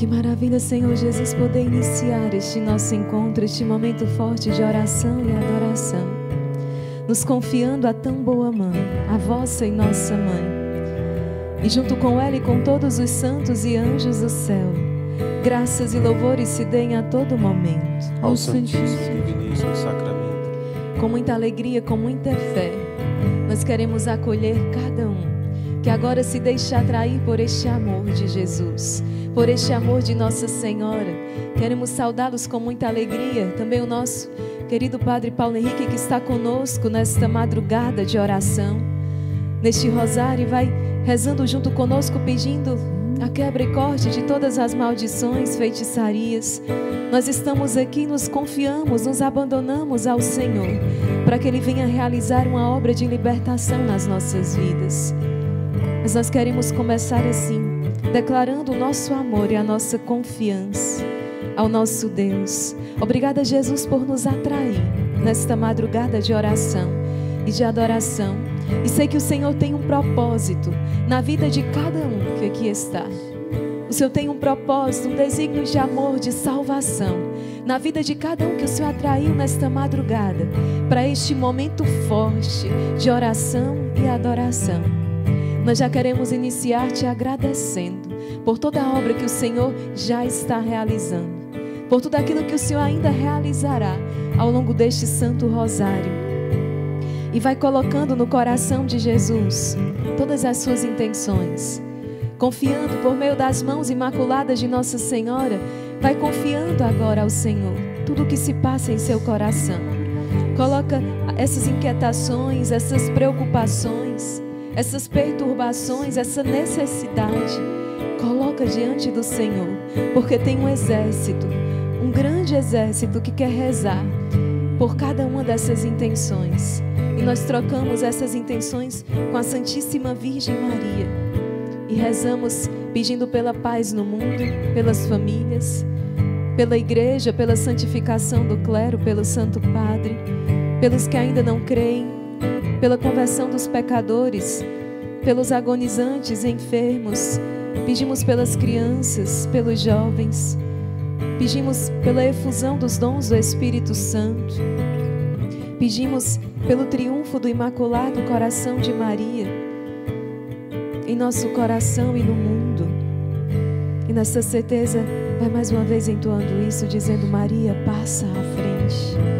Que maravilha, Senhor Jesus, poder iniciar este nosso encontro, este momento forte de oração e adoração, nos confiando a tão boa mãe, a vossa e nossa mãe, e junto com ela e com todos os santos e anjos do céu, graças e louvores se deem a todo momento. Ao Santíssimo Diviníssimo Sacramento. Com muita alegria, com muita fé, nós queremos acolher cada um que agora se deixa atrair por este amor de Jesus, por este amor de Nossa Senhora. Queremos saudá-los com muita alegria. Também o nosso querido Padre Paulo Henrique, que está conosco nesta madrugada de oração, neste rosário, vai rezando junto conosco, pedindo a quebra e corte de todas as maldições, feitiçarias. Nós estamos aqui, nos confiamos, nos abandonamos ao Senhor, para que Ele venha realizar uma obra de libertação nas nossas vidas. Mas nós queremos começar assim, declarando o nosso amor e a nossa confiança ao nosso Deus. Obrigada, Jesus, por nos atrair nesta madrugada de oração e de adoração. E sei que o Senhor tem um propósito na vida de cada um que aqui está. O Senhor tem um propósito, um desígnio de amor, de salvação na vida de cada um que o Senhor atraiu nesta madrugada para este momento forte de oração e adoração. Nós já queremos iniciar te agradecendo por toda a obra que o Senhor já está realizando, por tudo aquilo que o Senhor ainda realizará ao longo deste Santo Rosário. E vai colocando no coração de Jesus todas as suas intenções, confiando por meio das mãos imaculadas de Nossa Senhora, vai confiando agora ao Senhor tudo o que se passa em seu coração. Coloca essas inquietações, essas preocupações, essas perturbações, essa necessidade. Coloca diante do Senhor, porque tem um exército, um grande exército que quer rezar por cada uma dessas intenções. E nós trocamos essas intenções com a Santíssima Virgem Maria. E rezamos pedindo pela paz no mundo, pelas famílias, pela igreja, pela santificação do clero, pelo Santo Padre, pelos que ainda não creem, pela conversão dos pecadores, pelos agonizantes, enfermos. Pedimos pelas crianças, pelos jovens. Pedimos pela efusão dos dons do Espírito Santo. Pedimos pelo triunfo do Imaculado Coração de Maria em nosso coração e no mundo. E nessa certeza, vai mais uma vez entoando isso, dizendo: Maria, passa à frente.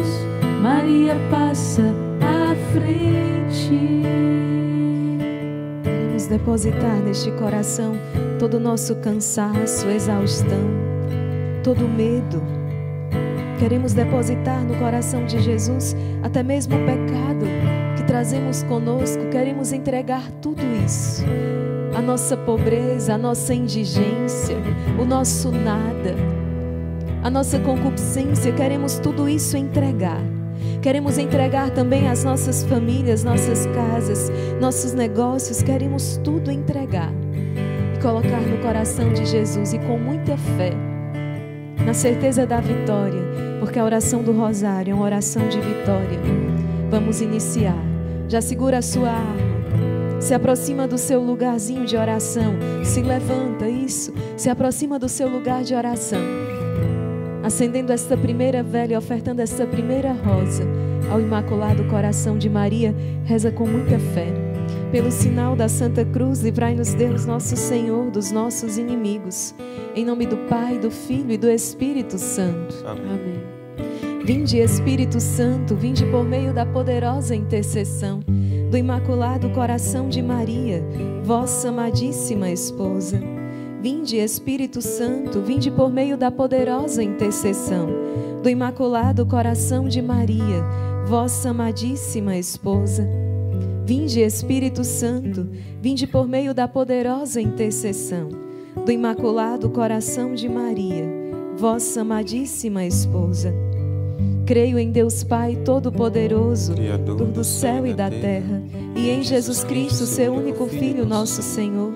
Maria passa à frente. Vamos depositar neste coração todo o nosso cansaço, exaustão, todo o medo. Queremos depositar no coração de Jesus até mesmo o pecado que trazemos conosco. Queremos entregar tudo isso. A nossa pobreza, a nossa indigência, o nosso nada, a nossa concupiscência, queremos tudo isso entregar. Queremos entregar também as nossas famílias, nossas casas, nossos negócios, queremos tudo entregar e colocar no coração de Jesus e com muita fé, na certeza da vitória, porque a oração do Rosário é uma oração de vitória. Vamos iniciar. Já segura a sua arma. Se aproxima do seu lugarzinho de oração. Se levanta, isso. Se aproxima do seu lugar de oração acendendo esta primeira vela e ofertando esta primeira rosa ao Imaculado Coração de Maria, reza com muita fé. Pelo sinal da Santa Cruz, livrai-nos Deus, nosso Senhor, dos nossos inimigos. Em nome do Pai, do Filho e do Espírito Santo. Amém. Amém. Vinde, Espírito Santo, vinde por meio da poderosa intercessão do Imaculado Coração de Maria, vossa amadíssima esposa. Vinde, Espírito Santo, vinde por meio da poderosa intercessão do Imaculado Coração de Maria, vossa amadíssima esposa. Vinde, Espírito Santo, vinde por meio da poderosa intercessão do Imaculado Coração de Maria, vossa amadíssima esposa. Creio em Deus Pai Todo-Poderoso, Criador do céu e da terra, e em Jesus Cristo, seu único Filho, nosso Senhor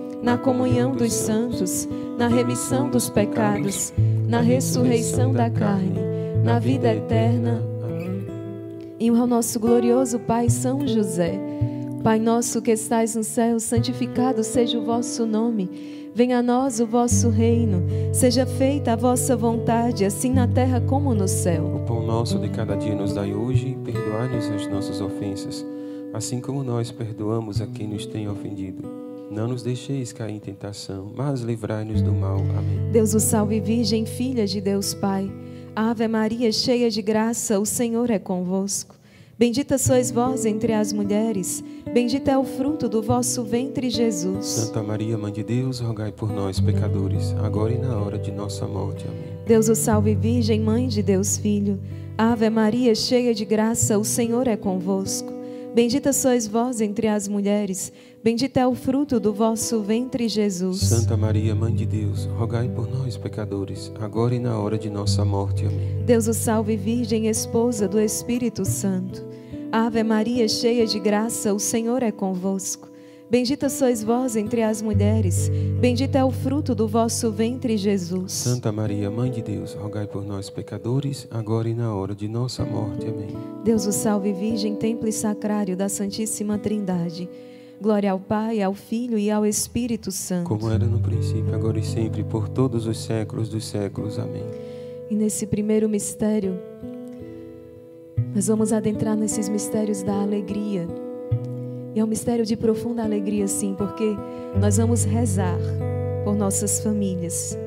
na comunhão dos santos, na remissão dos pecados, na ressurreição da carne, na vida eterna. E ao nosso glorioso Pai São José, Pai nosso que estais no céu, santificado seja o vosso nome. Venha a nós o vosso reino, seja feita a vossa vontade, assim na terra como no céu. O pão nosso de cada dia nos dai hoje, perdoai-nos as nossas ofensas, assim como nós perdoamos a quem nos tem ofendido. Não nos deixeis cair em tentação, mas livrai-nos do mal. Amém. Deus o salve, Virgem, filha de Deus Pai. Ave Maria, cheia de graça, o Senhor é convosco. Bendita sois vós entre as mulheres, bendito é o fruto do vosso ventre, Jesus. Santa Maria, Mãe de Deus, rogai por nós, pecadores, agora e na hora de nossa morte. Amém. Deus o salve, Virgem, Mãe de Deus Filho. Ave Maria, cheia de graça, o Senhor é convosco. Bendita sois vós entre as mulheres, bendito é o fruto do vosso ventre, Jesus. Santa Maria, Mãe de Deus, rogai por nós, pecadores, agora e na hora de nossa morte. Amém. Deus o salve, Virgem, esposa do Espírito Santo. Ave Maria, cheia de graça, o Senhor é convosco. Bendita sois vós entre as mulheres, bendito é o fruto do vosso ventre, Jesus. Santa Maria, Mãe de Deus, rogai por nós, pecadores, agora e na hora de nossa morte. Amém. Deus o salve, Virgem, templo e sacrário da Santíssima Trindade. Glória ao Pai, ao Filho e ao Espírito Santo. Como era no princípio, agora e sempre, por todos os séculos dos séculos. Amém. E nesse primeiro mistério, nós vamos adentrar nesses mistérios da alegria. E é um mistério de profunda alegria, sim, porque nós vamos rezar por nossas famílias.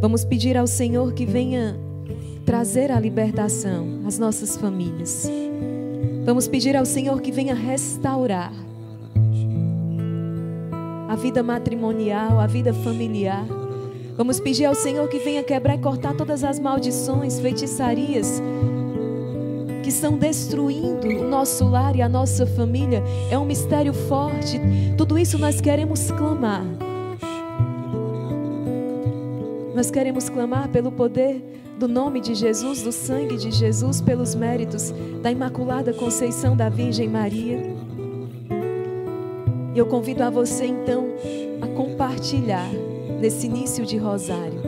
Vamos pedir ao Senhor que venha trazer a libertação às nossas famílias. Vamos pedir ao Senhor que venha restaurar a vida matrimonial, a vida familiar. Vamos pedir ao Senhor que venha quebrar e cortar todas as maldições, feitiçarias que estão destruindo o nosso lar e a nossa família. É um mistério forte. Tudo isso nós queremos clamar. Nós queremos clamar pelo poder do nome de Jesus, do sangue de Jesus, pelos méritos da Imaculada Conceição da Virgem Maria. E eu convido a você então a compartilhar nesse início de rosário,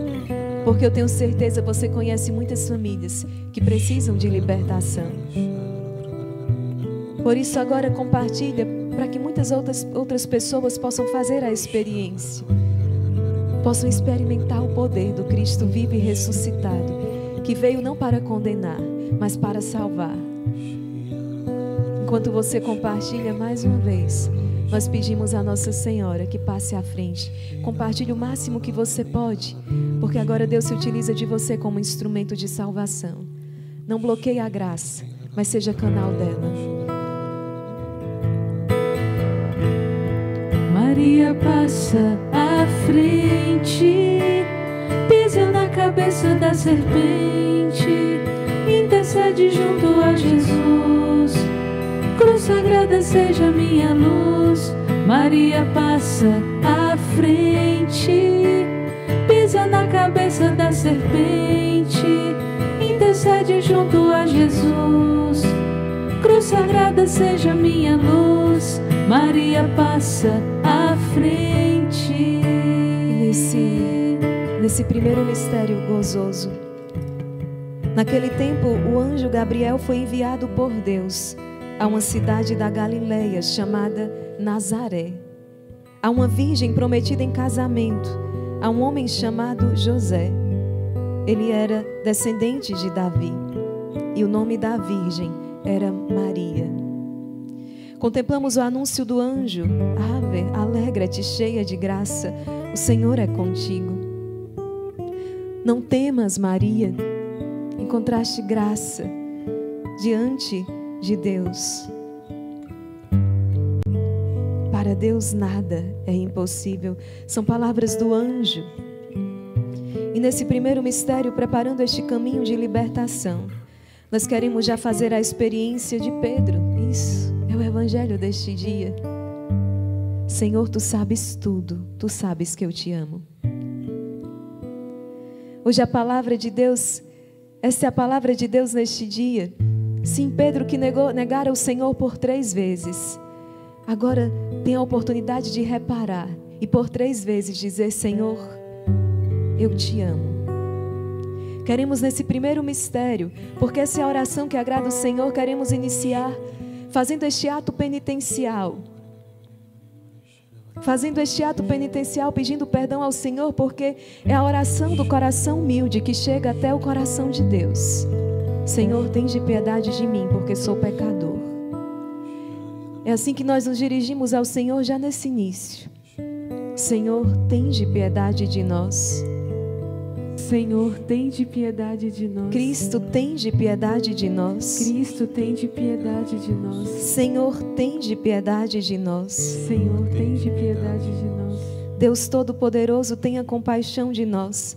porque eu tenho certeza você conhece muitas famílias que precisam de libertação. Por isso agora compartilha para que muitas outras outras pessoas possam fazer a experiência, possam experimentar o poder do Cristo vivo e ressuscitado, que veio não para condenar, mas para salvar. Enquanto você compartilha mais uma vez, nós pedimos a Nossa Senhora que passe à frente. Compartilhe o máximo que você pode, porque agora Deus se utiliza de você como instrumento de salvação. Não bloqueie a graça, mas seja canal dela. Maria passa à frente, pisa na cabeça da serpente, intercede junto a Jesus. Cruz sagrada seja minha luz. Maria passa à frente, pisa na cabeça da serpente, intercede junto a Jesus. Cruz sagrada seja minha luz. Maria passa à frente. Nesse, nesse primeiro mistério gozoso, naquele tempo o anjo Gabriel foi enviado por Deus a uma cidade da Galileia chamada Nazaré, a uma virgem prometida em casamento a um homem chamado José. Ele era descendente de Davi e o nome da virgem era Maria. Contemplamos o anúncio do anjo: Ave, alegra-te, cheia de graça, o Senhor é contigo. Não temas, Maria, encontraste graça diante de Deus. Para Deus nada é impossível. São palavras do anjo. E nesse primeiro mistério, preparando este caminho de libertação, nós queremos já fazer a experiência de Pedro. Isso é o evangelho deste dia. Senhor, tu sabes tudo, tu sabes que eu te amo. Hoje a palavra de Deus, essa é a palavra de Deus neste dia. Sim, Pedro que negou, negara o Senhor por três vezes, agora tem a oportunidade de reparar e por três vezes dizer: Senhor, eu te amo. Queremos nesse primeiro mistério, porque essa é a oração que agrada o Senhor, queremos iniciar fazendo este ato penitencial. Fazendo este ato penitencial, pedindo perdão ao Senhor, porque é a oração do coração humilde que chega até o coração de Deus. Senhor, tem de piedade de mim, porque sou pecador. É assim que nós nos dirigimos ao Senhor já nesse início. Senhor, tem de piedade de nós. Senhor, tem de piedade de nós. Cristo, tem de piedade de nós. Cristo, tem de piedade de nós. Senhor, tem de piedade de nós. Senhor, tem de piedade de nós. Deus Todo-Poderoso, tenha compaixão de nós.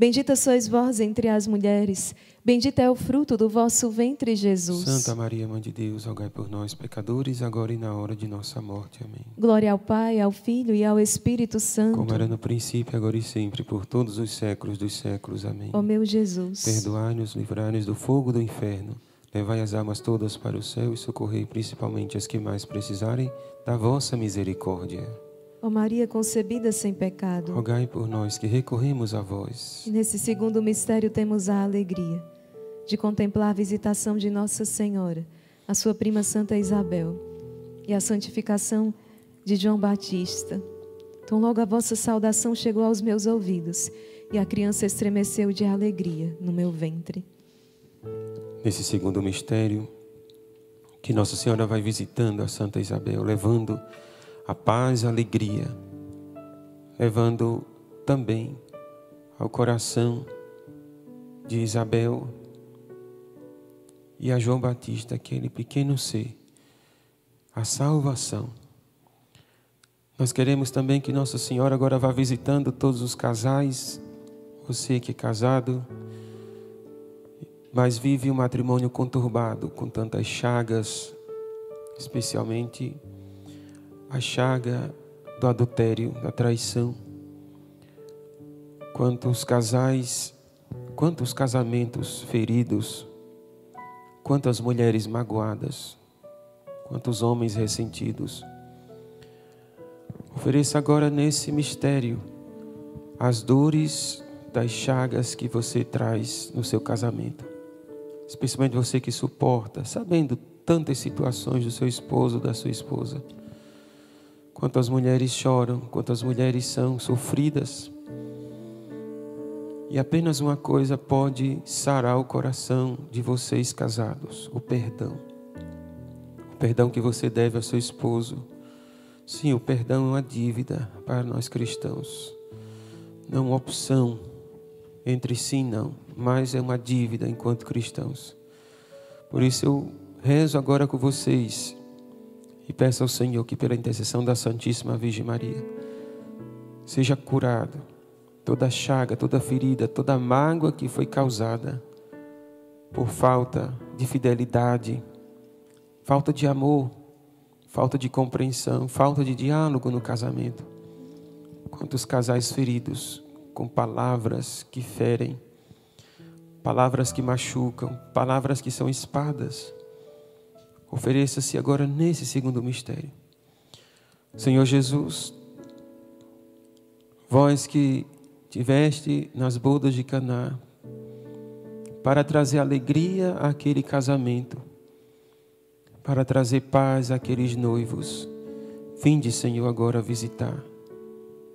Bendita sois vós entre as mulheres. Bendito é o fruto do vosso ventre, Jesus. Santa Maria, Mãe de Deus, rogai por nós, pecadores, agora e na hora de nossa morte. Amém. Glória ao Pai, ao Filho e ao Espírito Santo. Como era no princípio, agora e sempre, por todos os séculos dos séculos. Amém. Ó meu Jesus. Perdoai-nos, livrai-nos do fogo do inferno. Levai as almas todas para o céu e socorrei principalmente as que mais precisarem da vossa misericórdia. Ó Maria concebida sem pecado. Rogai por nós que recorremos a vós. E nesse segundo mistério temos a alegria de contemplar a visitação de Nossa Senhora, a sua prima Santa Isabel, e a santificação de João Batista. Então, logo a vossa saudação chegou aos meus ouvidos, e a criança estremeceu de alegria no meu ventre. Nesse segundo mistério, que Nossa Senhora vai visitando a Santa Isabel, levando a paz, a alegria, levando também ao coração de Isabel e a João Batista, aquele pequeno ser, a salvação. Nós queremos também que Nossa Senhora agora vá visitando todos os casais, você que é casado, mas vive um matrimônio conturbado, com tantas chagas, especialmente a chaga do adultério, da traição. Quantos casais, quantos casamentos feridos, quantas mulheres magoadas, quantos homens ressentidos. Ofereça agora nesse mistério as dores das chagas que você traz no seu casamento. Especialmente você que suporta, sabendo tantas situações do seu esposo, da sua esposa. Quantas mulheres choram, quantas mulheres são sofridas. E apenas uma coisa pode sarar o coração de vocês casados: o perdão. O perdão que você deve ao seu esposo. Sim, o perdão é uma dívida para nós cristãos, não uma opção. Entre si, não, mas é uma dívida enquanto cristãos. Por isso eu rezo agora com vocês e peço ao Senhor que, pela intercessão da Santíssima Virgem Maria, seja curado toda chaga, toda ferida, toda mágoa que foi causada por falta de fidelidade, falta de amor, falta de compreensão, falta de diálogo no casamento. Quantos casais feridos com palavras que ferem, palavras que machucam, palavras que são espadas. Ofereça-se agora nesse segundo mistério. Senhor Jesus, vós que tiveste nas bodas de Caná para trazer alegria àquele casamento, para trazer paz àqueles noivos. Vinde, Senhor, agora visitar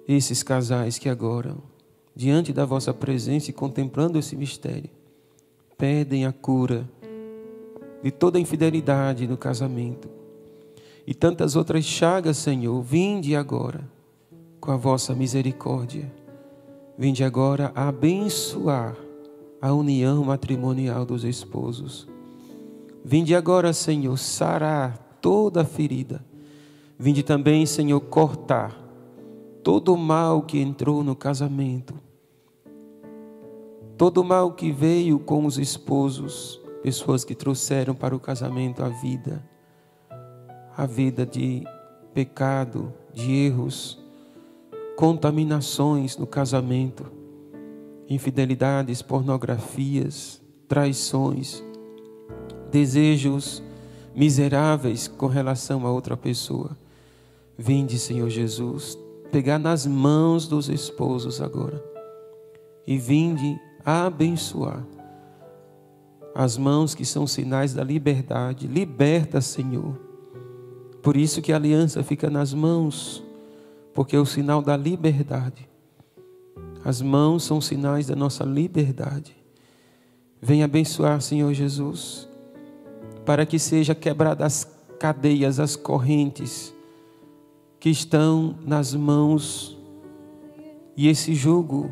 esses casais que agora, diante da vossa presença e contemplando esse mistério, pedem a cura de toda infidelidade no casamento e tantas outras chagas, Senhor. Vinde agora com a vossa misericórdia. Vinde agora abençoar a união matrimonial dos esposos. Vinde agora, Senhor, sarar toda a ferida. Vinde também, Senhor, cortar todo o mal que entrou no casamento. Todo o mal que veio com os esposos, pessoas que trouxeram para o casamento a vida, a vida de pecado, de erros, contaminações no casamento infidelidades, pornografias, traições, desejos miseráveis com relação a outra pessoa. Vinde, Senhor Jesus, pegar nas mãos dos esposos agora e vinde abençoar as mãos que são sinais da liberdade. Liberta, Senhor. Por isso que a aliança fica nas mãos, porque é o sinal da liberdade. As mãos são sinais da nossa liberdade. Venha abençoar, Senhor Jesus, para que seja quebradas as cadeias, as correntes que estão nas mãos e esse jugo,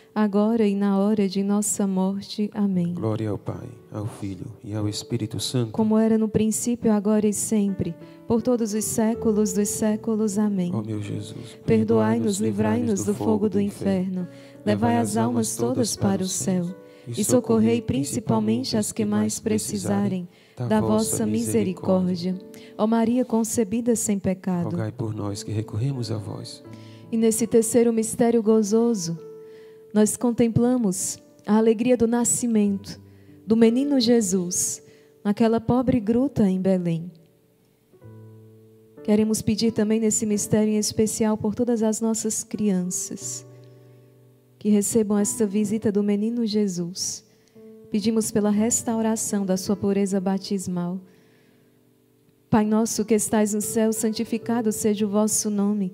e na hora de nossa morte. Amém. Glória ao Pai, ao Filho e ao Espírito Santo. Como era no princípio, agora e sempre, por todos os séculos dos séculos. Amém. Ó meu Jesus, Perdoai-nos, livrai-nos do fogo do inferno, levai as almas todas para o céu e socorrei principalmente as que mais precisarem da vossa misericórdia. Ó Maria concebida sem pecado. Rogai por nós que recorremos a vós. E nesse terceiro mistério gozoso, nós contemplamos a alegria do nascimento do menino Jesus naquela pobre gruta em Belém. Queremos pedir também nesse mistério em especial por todas as nossas crianças que recebam esta visita do menino Jesus. Pedimos pela restauração da sua pureza batismal. Pai nosso que estais no céu, santificado seja o vosso nome.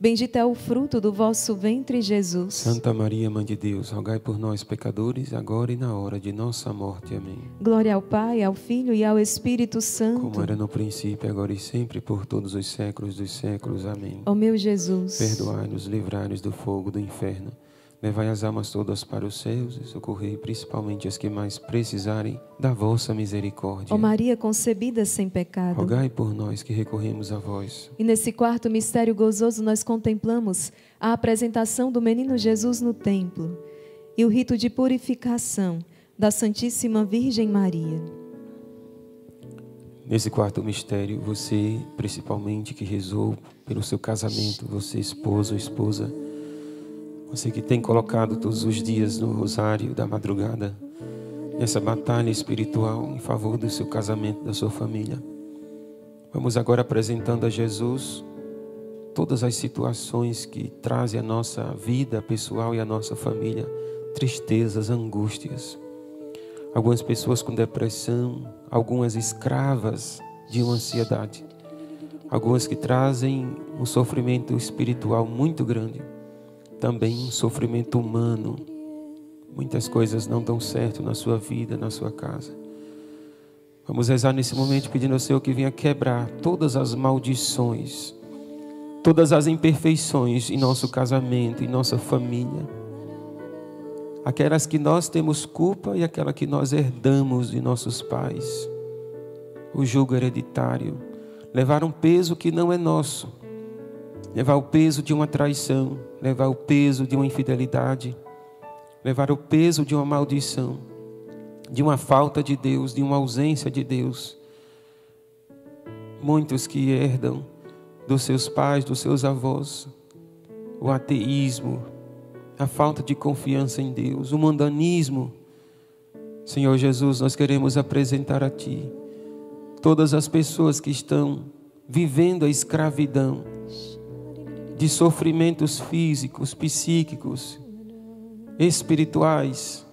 Bendito é o fruto do vosso ventre, Jesus. Santa Maria, Mãe de Deus, rogai por nós, pecadores, agora e na hora de nossa morte. Amém. Glória ao Pai, ao Filho e ao Espírito Santo. Como era no princípio, agora e sempre, por todos os séculos dos séculos. Amém. Ó meu Jesus, Perdoai-nos, livrai-nos do fogo do inferno. Levai as almas todas para os céus e socorrei principalmente as que mais precisarem da vossa misericórdia. ó Maria concebida sem pecado. Rogai por nós que recorremos a vós. E nesse quarto mistério gozoso nós contemplamos a apresentação do menino Jesus no templo e o rito de purificação da Santíssima Virgem Maria. Nesse quarto mistério, você, principalmente que rezou pelo seu casamento, você, esposo ou esposa, você que tem colocado todos os dias no rosário da madrugada, nessa batalha espiritual em favor do seu casamento, da sua família. Vamos agora apresentando a Jesus todas as situações que trazem a nossa vida pessoal e a nossa família, tristezas, angústias. Algumas pessoas com depressão, algumas escravas de uma ansiedade, algumas que trazem um sofrimento espiritual muito grande, também um sofrimento humano. Muitas coisas não dão certo na sua vida, na sua casa. Vamos rezar nesse momento pedindo ao Senhor que venha quebrar todas as maldições todas as imperfeições em nosso casamento, em nossa família. Aquelas que nós temos culpa e aquela que nós herdamos de nossos pais. O jugo hereditário. Levar um peso que não é nosso. Levar o peso de uma traição. Levar o peso de uma infidelidade. Levar o peso de uma maldição. De uma falta de Deus, de uma ausência de Deus. Muitos que herdam dos seus pais, dos seus avós, o ateísmo, a falta de confiança em Deus, o mundanismo. Senhor Jesus, nós queremos apresentar a Ti todas as pessoas que estão vivendo a escravidão de sofrimentos físicos, psíquicos, espirituais,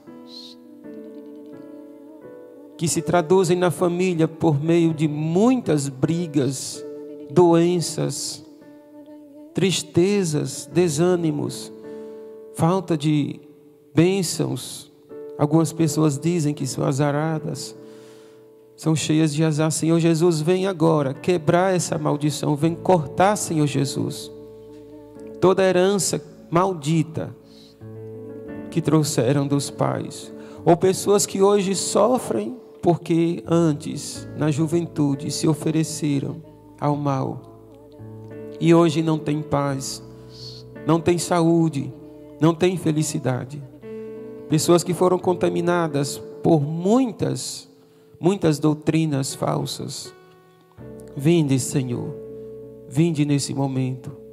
que se traduzem na família por meio de muitas brigas, doenças, tristezas, desânimos, falta de bênçãos. Algumas pessoas dizem que são azaradas, são cheias de azar. Senhor Jesus, vem agora quebrar essa maldição, vem cortar, Senhor Jesus, toda herança maldita que trouxeram dos pais, ou pessoas que hoje sofrem porque antes, na juventude, se ofereceram ao mal. E hoje não tem paz, não tem saúde, não tem felicidade. Pessoas que foram contaminadas por muitas, muitas doutrinas falsas. Vinde, Senhor, vinde nesse momento.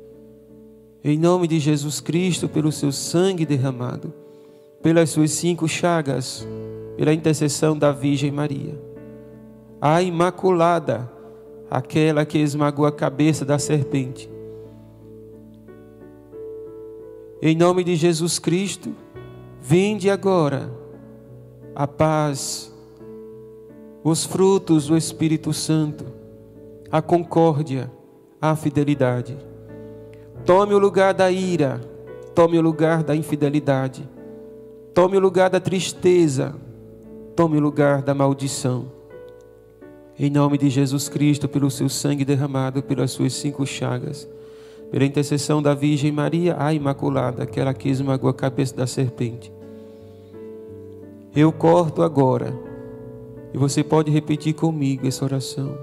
Em nome de Jesus Cristo, pelo seu sangue derramado, pelas suas cinco chagas, pela intercessão da Virgem Maria. A Imaculada, aquela que esmagou a cabeça da serpente. Em nome de Jesus Cristo, vinde agora a paz, os frutos do Espírito Santo, a concórdia, a fidelidade. Tome o lugar da ira, tome o lugar da infidelidade, tome o lugar da tristeza, tome o lugar da maldição. Em nome de Jesus Cristo, pelo seu sangue derramado, pelas suas cinco chagas, pela intercessão da Virgem Maria, a Imaculada, aquela que esmagou a cabeça da serpente. Eu corto agora, e você pode repetir comigo essa oração.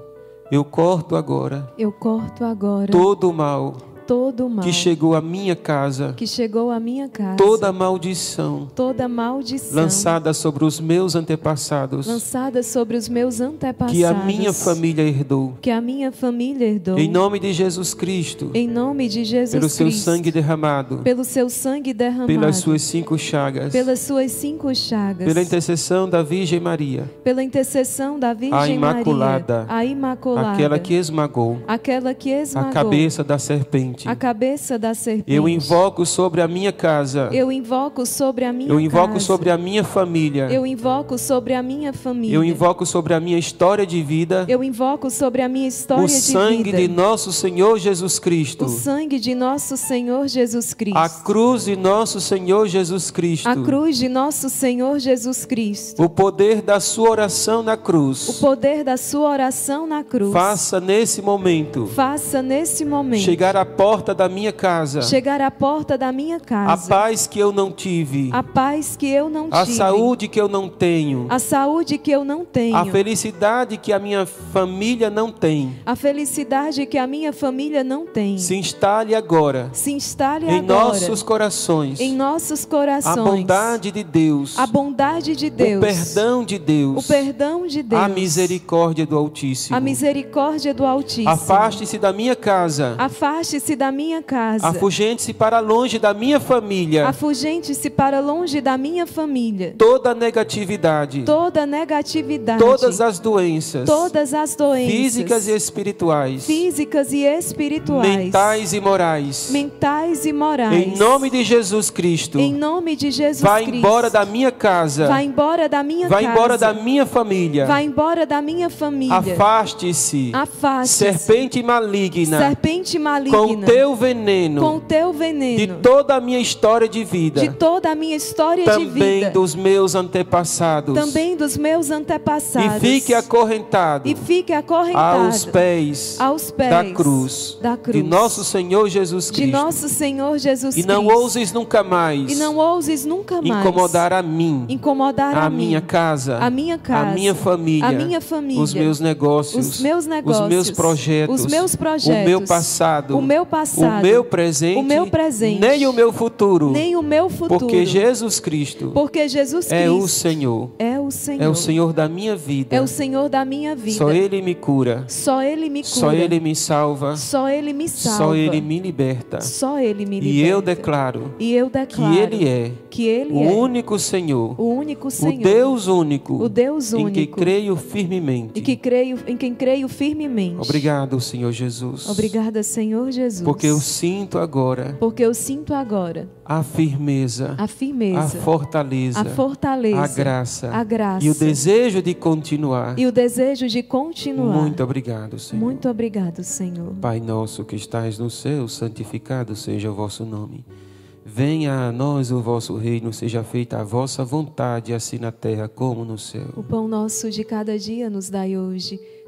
Eu corto agora. Eu corto agora. Todo o mal todo o mal. Que chegou à minha casa, que chegou à minha casa, toda maldição, toda maldição. Lançada sobre os meus antepassados, lançada sobre os meus antepassados, que a minha família herdou, que a minha família herdou, em nome de Jesus Cristo, em nome de Jesus pelo seu Cristo, sangue derramado, pelo seu sangue derramado, pelas suas cinco chagas, pelas suas cinco chagas, pela intercessão da Virgem Maria, pela intercessão da Virgem a Imaculada, Maria, a Imaculada, aquela que esmagou, aquela que esmagou. a cabeça da serpente, a cabeça da serpente. Eu invoco sobre a minha casa. Eu invoco sobre a minha Eu invoco casa. sobre a minha família. Eu invoco sobre a minha família. Eu invoco sobre a minha história de vida. Eu invoco sobre a minha história o de sangue vida. de nosso Senhor Jesus Cristo. O sangue de nosso Senhor Jesus Cristo. A cruz de nosso Senhor Jesus Cristo. A cruz de nosso Senhor Jesus Cristo. O poder da sua oração na cruz. O poder da sua oração na cruz. Faça nesse momento. Faça nesse momento. Chegar à porta da minha casa. Chegar à porta da minha casa. A paz que eu não tive. A paz que eu não a tive. A saúde que eu não tenho. A saúde que eu não tenho. A felicidade que a minha família não tem. A felicidade que a minha família não tem. Se instale agora. Se instale em agora. nossos corações. Em nossos corações. A bondade de Deus. A bondade de Deus. O perdão de Deus. O perdão de Deus. A misericórdia do Altíssimo. A misericórdia do Altíssimo. Afaste-se da minha casa. Afaste-se da minha casa. Afugente-se para longe da minha família. Afugente-se para longe da minha família. Toda negatividade. Toda negatividade. Todas as doenças. Todas as doenças. Físicas e espirituais. Físicas e espirituais. Mentais e morais. Mentais e morais. Em nome de Jesus Cristo. Em nome de Jesus Vai Cristo. embora da minha casa. Vai embora da minha Vai casa. embora da minha família. Vai embora da minha família. Afaste-se. Afaste-se. Serpente maligna. Serpente maligna. Com teu veneno com o teu de veneno toda a minha história de vida, de toda a minha história de também vida, dos meus antepassados, também dos meus e antepassados, fique acorrentado e fique acorrentado aos pés, aos pés da cruz, da de cruz. nosso Senhor Jesus de Cristo. nosso Senhor Jesus e não Cristo. ouses nunca mais e não ouses nunca mais incomodar a mim, incomodar a, a minha casa, a minha casa, a minha família, a minha família, os meus negócios, os meus negócios, os meus projetos, os meus projetos, o meu passado, o meu passado, o meu presente, o meu presente, nem o meu futuro, nem o meu futuro, porque Jesus Cristo porque Jesus Cristo é o Senhor, é o Senhor, é o Senhor da minha vida. é o Senhor da minha vida. Só Ele me cura, Só Ele me cura, só Ele me salva, só Ele me salva, só Ele me liberta. só Ele me E liberta. eu declaro e eu que declaro Ele é que Ele o é único Senhor, o único Senhor, o Deus único, o Deus em que único, creio firmemente. e que creio, em quem creio firmemente. Obrigado, Senhor Jesus. Obrigada, Senhor Jesus. Porque eu sinto agora Porque eu sinto agora a firmeza, a firmeza, a fortaleza, a fortaleza, a graça, a graça e o desejo de continuar. e o desejo de continuar. Muito obrigado, Senhor. Muito obrigado, Senhor. Pai nosso que estais no céu, santificado seja o vosso nome. Venha a nós o vosso reino, seja feita a vossa vontade, assim na terra como no céu. O pão nosso de cada dia nos dai hoje.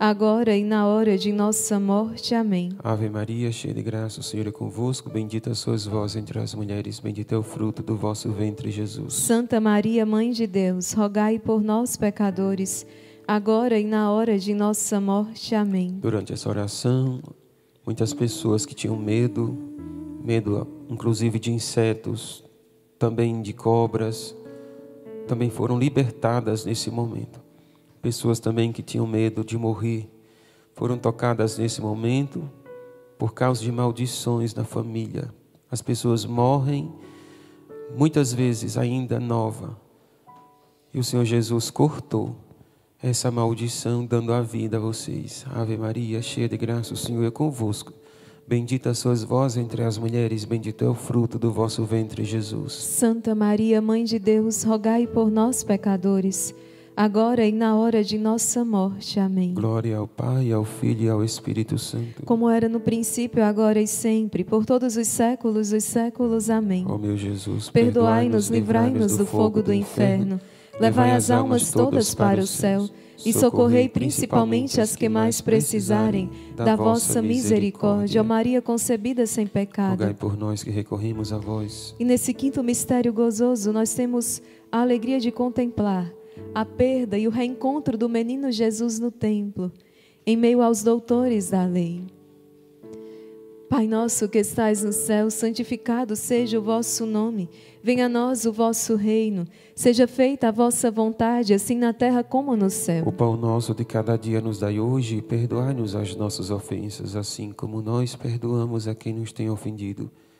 agora e na hora de nossa morte. Amém. Ave Maria, cheia de graça, o Senhor é convosco. Bendita sois vós entre as mulheres, bendito é o fruto do vosso ventre, Jesus. Santa Maria, Mãe de Deus, rogai por nós, pecadores, agora e na hora de nossa morte. Amém. Durante essa oração, muitas pessoas que tinham medo, medo inclusive de insetos, também de cobras, também foram libertadas nesse momento. Pessoas também que tinham medo de morrer foram tocadas nesse momento por causa de maldições na família. As pessoas morrem muitas vezes ainda nova. E o Senhor Jesus cortou essa maldição, dando a vida a vocês. Ave Maria, cheia de graça, o Senhor é convosco. Bendita sois vós entre as mulheres, bendito é o fruto do vosso ventre, Jesus. Santa Maria, Mãe de Deus, rogai por nós, pecadores, agora e na hora de nossa morte. Amém. Glória ao Pai, ao Filho e ao Espírito Santo. Como era no princípio, agora e sempre, por todos os séculos dos séculos. Amém. Ó meu Jesus, Perdoai-nos, livrai-nos do fogo do inferno, levai as almas todas para o céu e socorrei principalmente as que mais precisarem da vossa misericórdia. Ó Maria concebida sem Rogai pecado. por nós que recorremos a vós. E nesse quinto mistério gozoso, nós temos a alegria de contemplar a perda e o reencontro do menino Jesus no templo, em meio aos doutores da lei. Pai nosso que estais no céu, santificado seja o vosso nome. Venha a nós o vosso reino. Seja feita a vossa vontade, assim na terra como no céu. O pão nosso de cada dia nos dai hoje perdoai-nos as nossas ofensas, assim como nós perdoamos a quem nos tem ofendido.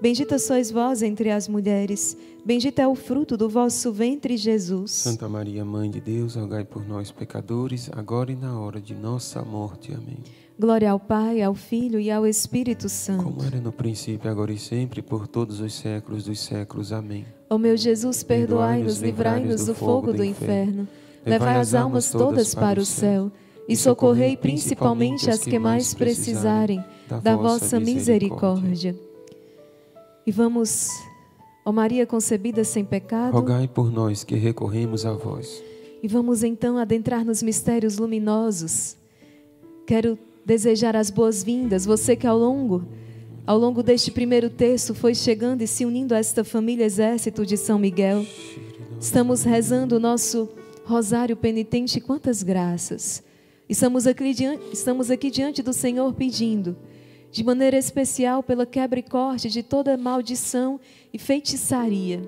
Bendita sois vós entre as mulheres, bendito é o fruto do vosso ventre, Jesus. Santa Maria, Mãe de Deus, rogai por nós, pecadores, agora e na hora de nossa morte. Amém. Glória ao Pai, ao Filho e ao Espírito Santo. Como era no princípio, agora e sempre, por todos os séculos dos séculos. Amém. Ó meu Jesus, perdoai-nos, livrai-nos do fogo do inferno. Levai as almas todas para o céu e socorrei principalmente as que mais precisarem da vossa misericórdia. E vamos, ó Maria concebida sem pecado, Rogai por nós que recorremos a vós. e vamos então adentrar nos mistérios luminosos. Quero desejar as boas-vindas, você que ao longo ao longo deste primeiro texto foi chegando e se unindo a esta família exército de São Miguel. Estamos rezando o nosso rosário penitente, quantas graças. Estamos aqui, diante, estamos aqui diante do Senhor pedindo, de maneira especial, pela quebra e corte de toda maldição e feitiçaria.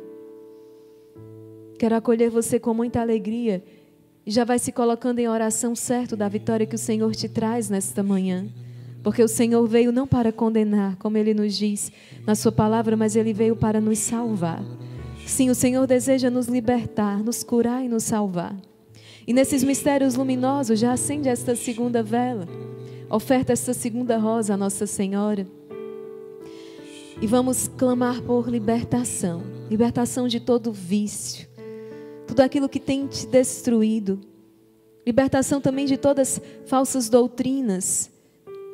Quero acolher você com muita alegria e já vai se colocando em oração certo da vitória que o Senhor te traz nesta manhã. Porque o Senhor veio não para condenar, como ele nos diz na sua palavra, mas ele veio para nos salvar. Sim, o Senhor deseja nos libertar, nos curar e nos salvar. E nesses mistérios luminosos já acende esta segunda vela, oferta esta segunda rosa à Nossa Senhora. E vamos clamar por libertação libertação de todo vício, tudo aquilo que tem te destruído, libertação também de todas falsas doutrinas,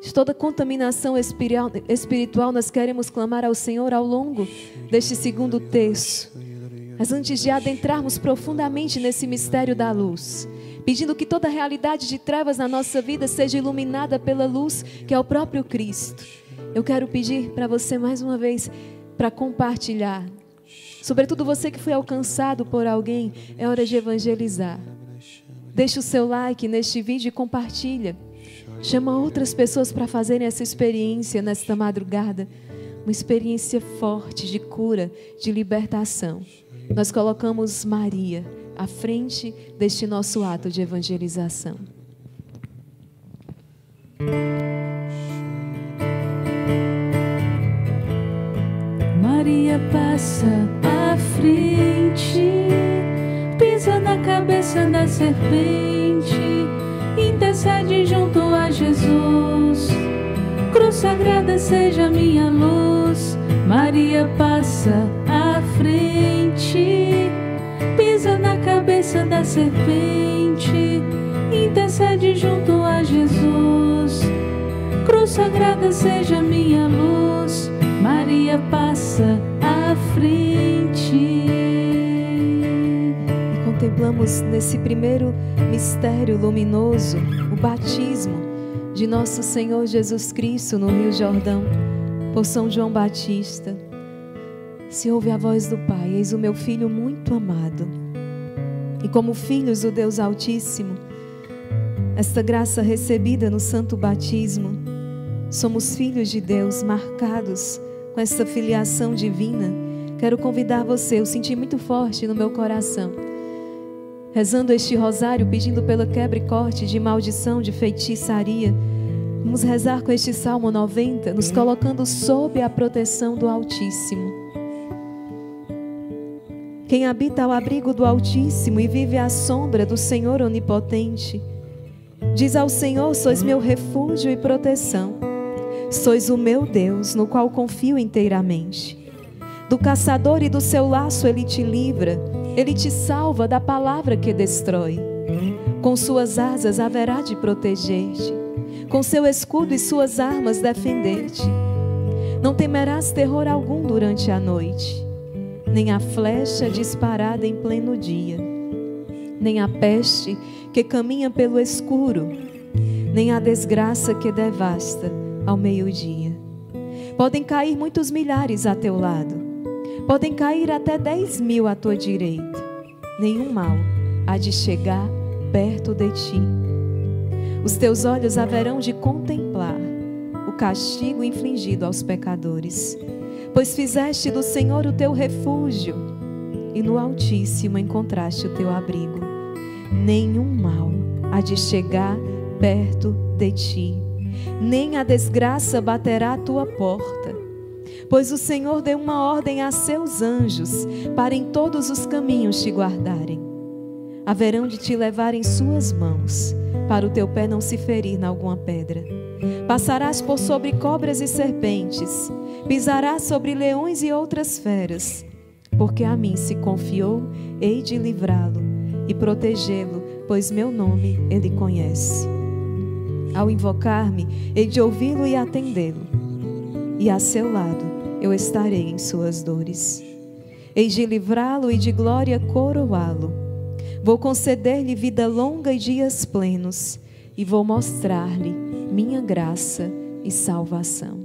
de toda contaminação espiritual. Nós queremos clamar ao Senhor ao longo deste segundo texto. Mas antes de adentrarmos profundamente nesse mistério da luz, pedindo que toda realidade de trevas na nossa vida seja iluminada pela luz que é o próprio Cristo. Eu quero pedir para você mais uma vez para compartilhar. Sobretudo você que foi alcançado por alguém, é hora de evangelizar. Deixe o seu like neste vídeo e compartilha. Chama outras pessoas para fazerem essa experiência nesta madrugada. Uma experiência forte de cura, de libertação. Nós colocamos Maria à frente deste nosso ato de evangelização. Maria passa à frente, pisa na cabeça serpente, intercede junto a Jesus. Cruz sagrada seja minha luz, Maria passa à frente, cabeça da serpente, intercede junto a Jesus. Cruz sagrada seja minha luz, Maria passa à frente. E contemplamos nesse primeiro mistério luminoso, o batismo de nosso Senhor Jesus Cristo no Rio Jordão, por São João Batista. Se ouve a voz do Pai, eis o meu filho muito amado. E como filhos do Deus Altíssimo, esta graça recebida no santo batismo, somos filhos de Deus, marcados com esta filiação divina. Quero convidar você, eu senti muito forte no meu coração, rezando este rosário, pedindo pela quebra e corte de maldição, de feitiçaria. Vamos rezar com este Salmo 90, nos colocando sob a proteção do Altíssimo. Quem habita ao abrigo do Altíssimo e vive à sombra do Senhor Onipotente, diz ao Senhor: Sois meu refúgio e proteção. Sois o meu Deus, no qual confio inteiramente. Do caçador e do seu laço ele te livra, ele te salva da palavra que destrói. Com suas asas haverá de proteger-te, com seu escudo e suas armas defender-te. Não temerás terror algum durante a noite, nem a flecha disparada em pleno dia, nem a peste que caminha pelo escuro, nem a desgraça que devasta ao meio-dia. Podem cair muitos milhares a teu lado, podem cair até dez mil à tua direita. Nenhum mal há de chegar perto de ti. Os teus olhos haverão de contemplar o castigo infligido aos pecadores, pois fizeste do Senhor o teu refúgio e no Altíssimo encontraste o teu abrigo. Nenhum mal há de chegar perto de ti nem a desgraça baterá à tua porta. Pois o Senhor deu uma ordem a seus anjos para em todos os caminhos te guardarem. Haverão de te levar em suas mãos, para o teu pé não se ferir na alguma pedra. Passarás por sobre cobras e serpentes, pisarás sobre leões e outras feras, porque a mim se confiou, hei de livrá-lo e protegê-lo, pois meu nome ele conhece. Ao invocar-me, hei de ouvi-lo e atendê-lo. E a seu lado eu estarei em suas dores. Hei de livrá-lo e de glória coroá-lo. Vou conceder-lhe vida longa e dias plenos, e vou mostrar-lhe minha graça e salvação.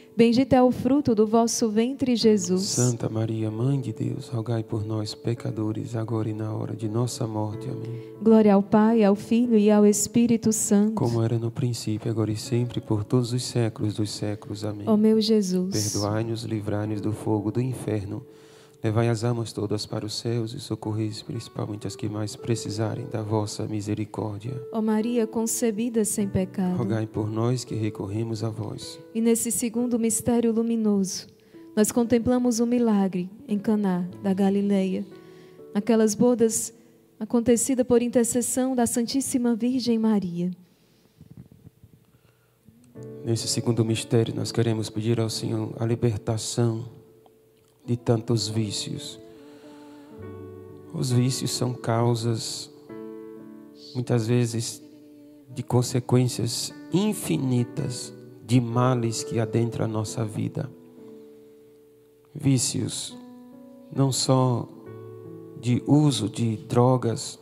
é o fruto do vosso ventre, Jesus. Santa Maria, Mãe de Deus, rogai por nós, pecadores, agora e na hora de nossa morte. Amém. Glória ao Pai, ao Filho e ao Espírito Santo. Como era no princípio, agora e sempre, por todos os séculos dos séculos. Amém. Ó meu Jesus. Perdoai-nos, livrai-nos do fogo do inferno. Levai as almas todas para os céus e socorreis principalmente as que mais precisarem da vossa misericórdia. Ó Maria concebida sem pecado. Rogai por nós que recorremos a vós. E nesse segundo mistério luminoso, nós contemplamos o milagre em Caná da Galileia, naquelas bodas acontecida por intercessão da Santíssima Virgem Maria. Nesse segundo mistério, nós queremos pedir ao Senhor a libertação de tantos vícios. Os vícios são causas, muitas vezes, de consequências infinitas de males que adentram a nossa vida. Vícios não só de uso de drogas,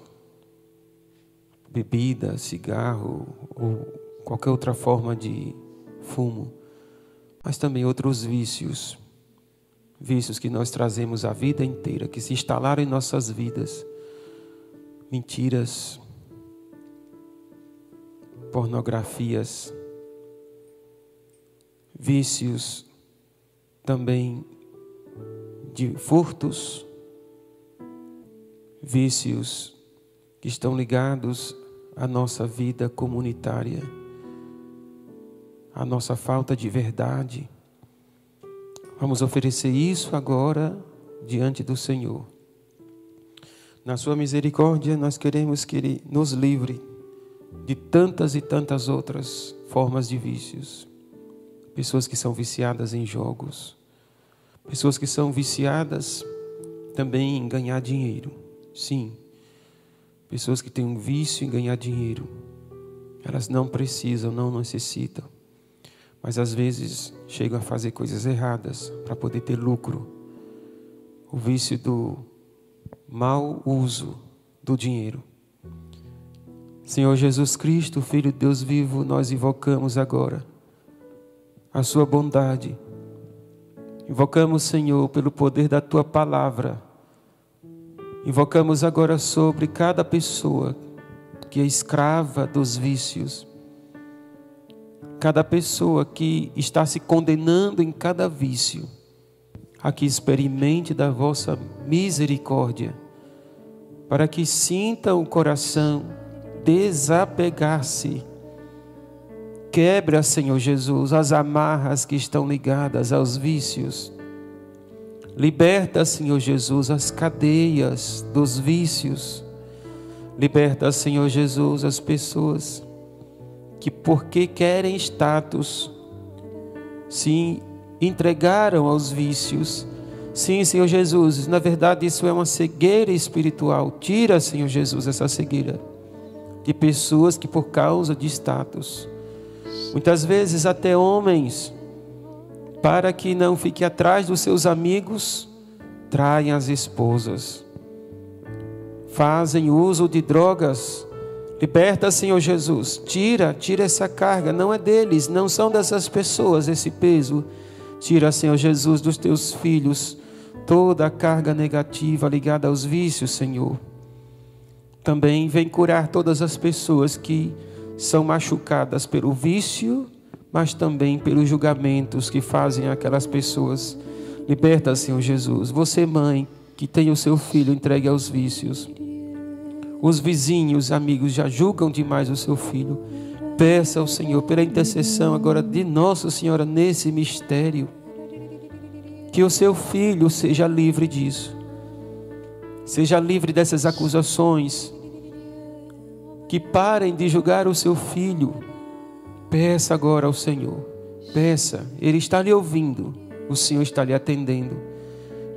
bebida, cigarro ou qualquer outra forma de fumo, mas também outros vícios vícios que nós trazemos a vida inteira, que se instalaram em nossas vidas. Mentiras, pornografias, vícios também de furtos, vícios que estão ligados à nossa vida comunitária, à nossa falta de verdade Vamos oferecer isso agora diante do Senhor. Na Sua misericórdia, nós queremos que Ele nos livre de tantas e tantas outras formas de vícios. Pessoas que são viciadas em jogos, pessoas que são viciadas também em ganhar dinheiro. Sim, pessoas que têm um vício em ganhar dinheiro. Elas não precisam, não necessitam mas às vezes chegam a fazer coisas erradas para poder ter lucro. O vício do mau uso do dinheiro. Senhor Jesus Cristo, Filho de Deus vivo, nós invocamos agora a Sua bondade. Invocamos, Senhor, pelo poder da Tua palavra. Invocamos agora sobre cada pessoa que é escrava dos vícios cada pessoa que está se condenando em cada vício, a que experimente da vossa misericórdia, para que sinta o coração desapegar-se. Quebra, Senhor Jesus, as amarras que estão ligadas aos vícios. Liberta, Senhor Jesus, as cadeias dos vícios. Liberta, Senhor Jesus, as pessoas que porque querem status, se entregaram aos vícios. Sim, Senhor Jesus, na verdade isso é uma cegueira espiritual. Tira, Senhor Jesus, essa cegueira de pessoas que por causa de status, muitas vezes até homens, para que não fique atrás dos seus amigos, traem as esposas, fazem uso de drogas Liberta, Senhor Jesus. Tira, tira essa carga. Não é deles, não são dessas pessoas esse peso. Tira, Senhor Jesus, dos teus filhos toda a carga negativa ligada aos vícios, Senhor. Também vem curar todas as pessoas que são machucadas pelo vício, mas também pelos julgamentos que fazem aquelas pessoas. Liberta, Senhor Jesus. Você, mãe, que tem o seu filho entregue aos vícios. Os vizinhos, amigos já julgam demais o seu filho. Peça ao Senhor pela intercessão agora de Nossa Senhora nesse mistério. Que o seu filho seja livre disso. Seja livre dessas acusações. Que parem de julgar o seu filho. Peça agora ao Senhor. Peça, Ele está lhe ouvindo. O Senhor está lhe atendendo.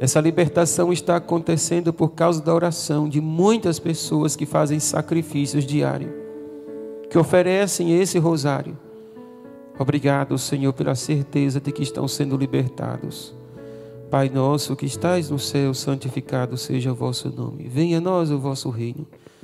Essa libertação está acontecendo por causa da oração de muitas pessoas que fazem sacrifícios diários, que oferecem esse rosário. Obrigado, Senhor, pela certeza de que estão sendo libertados. Pai nosso que estais no céu, santificado seja o vosso nome. Venha a nós o vosso reino.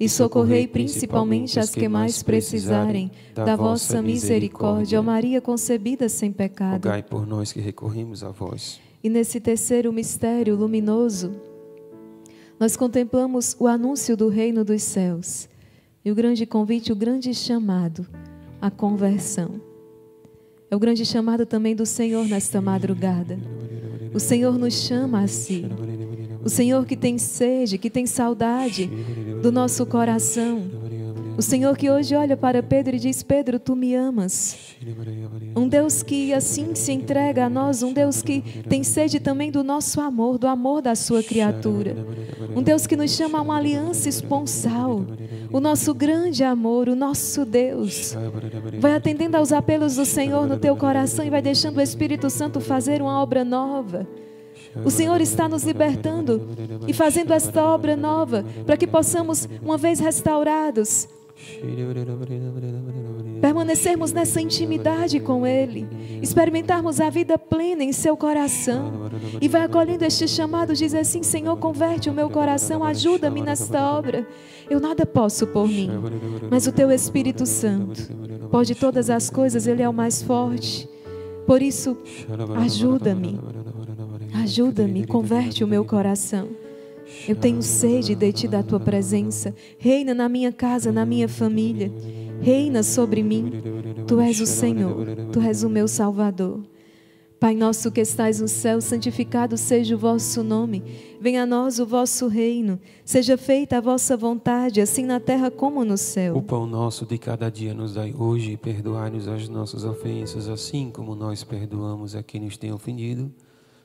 e socorrei principalmente as que mais precisarem da vossa misericórdia. Ó Maria concebida sem pecado. Rogai por nós que recorremos a vós. E nesse terceiro mistério luminoso, nós contemplamos o anúncio do reino dos céus e o grande convite, o grande chamado à conversão. É o grande chamado também do Senhor nesta madrugada. O Senhor nos chama a si. O Senhor que tem sede, que tem saudade do nosso coração. O Senhor que hoje olha para Pedro e diz: Pedro, tu me amas. Um Deus que assim se entrega a nós, um Deus que tem sede também do nosso amor, do amor da sua criatura. Um Deus que nos chama a uma aliança esponsal. O nosso grande amor, o nosso Deus. Vai atendendo aos apelos do Senhor no teu coração e vai deixando o Espírito Santo fazer uma obra nova. O Senhor está nos libertando e fazendo esta obra nova para que possamos, uma vez restaurados, permanecermos nessa intimidade com Ele, experimentarmos a vida plena em seu coração. E vai acolhendo este chamado, diz assim: Senhor, converte o meu coração, ajuda-me nesta obra. Eu nada posso por mim, mas o teu Espírito Santo pode todas as coisas, Ele é o mais forte. Por isso, ajuda-me. Ajuda-me, converte o meu coração. Eu tenho sede de ti, da tua presença. Reina na minha casa, na minha família. Reina sobre mim. Tu és o Senhor, tu és o meu Salvador. Pai nosso que estais no céu, santificado seja o vosso nome. Venha a nós o vosso reino. Seja feita a vossa vontade, assim na terra como no céu. O pão nosso de cada dia nos dai hoje, e perdoai-nos as nossas ofensas, assim como nós perdoamos a quem nos tem ofendido.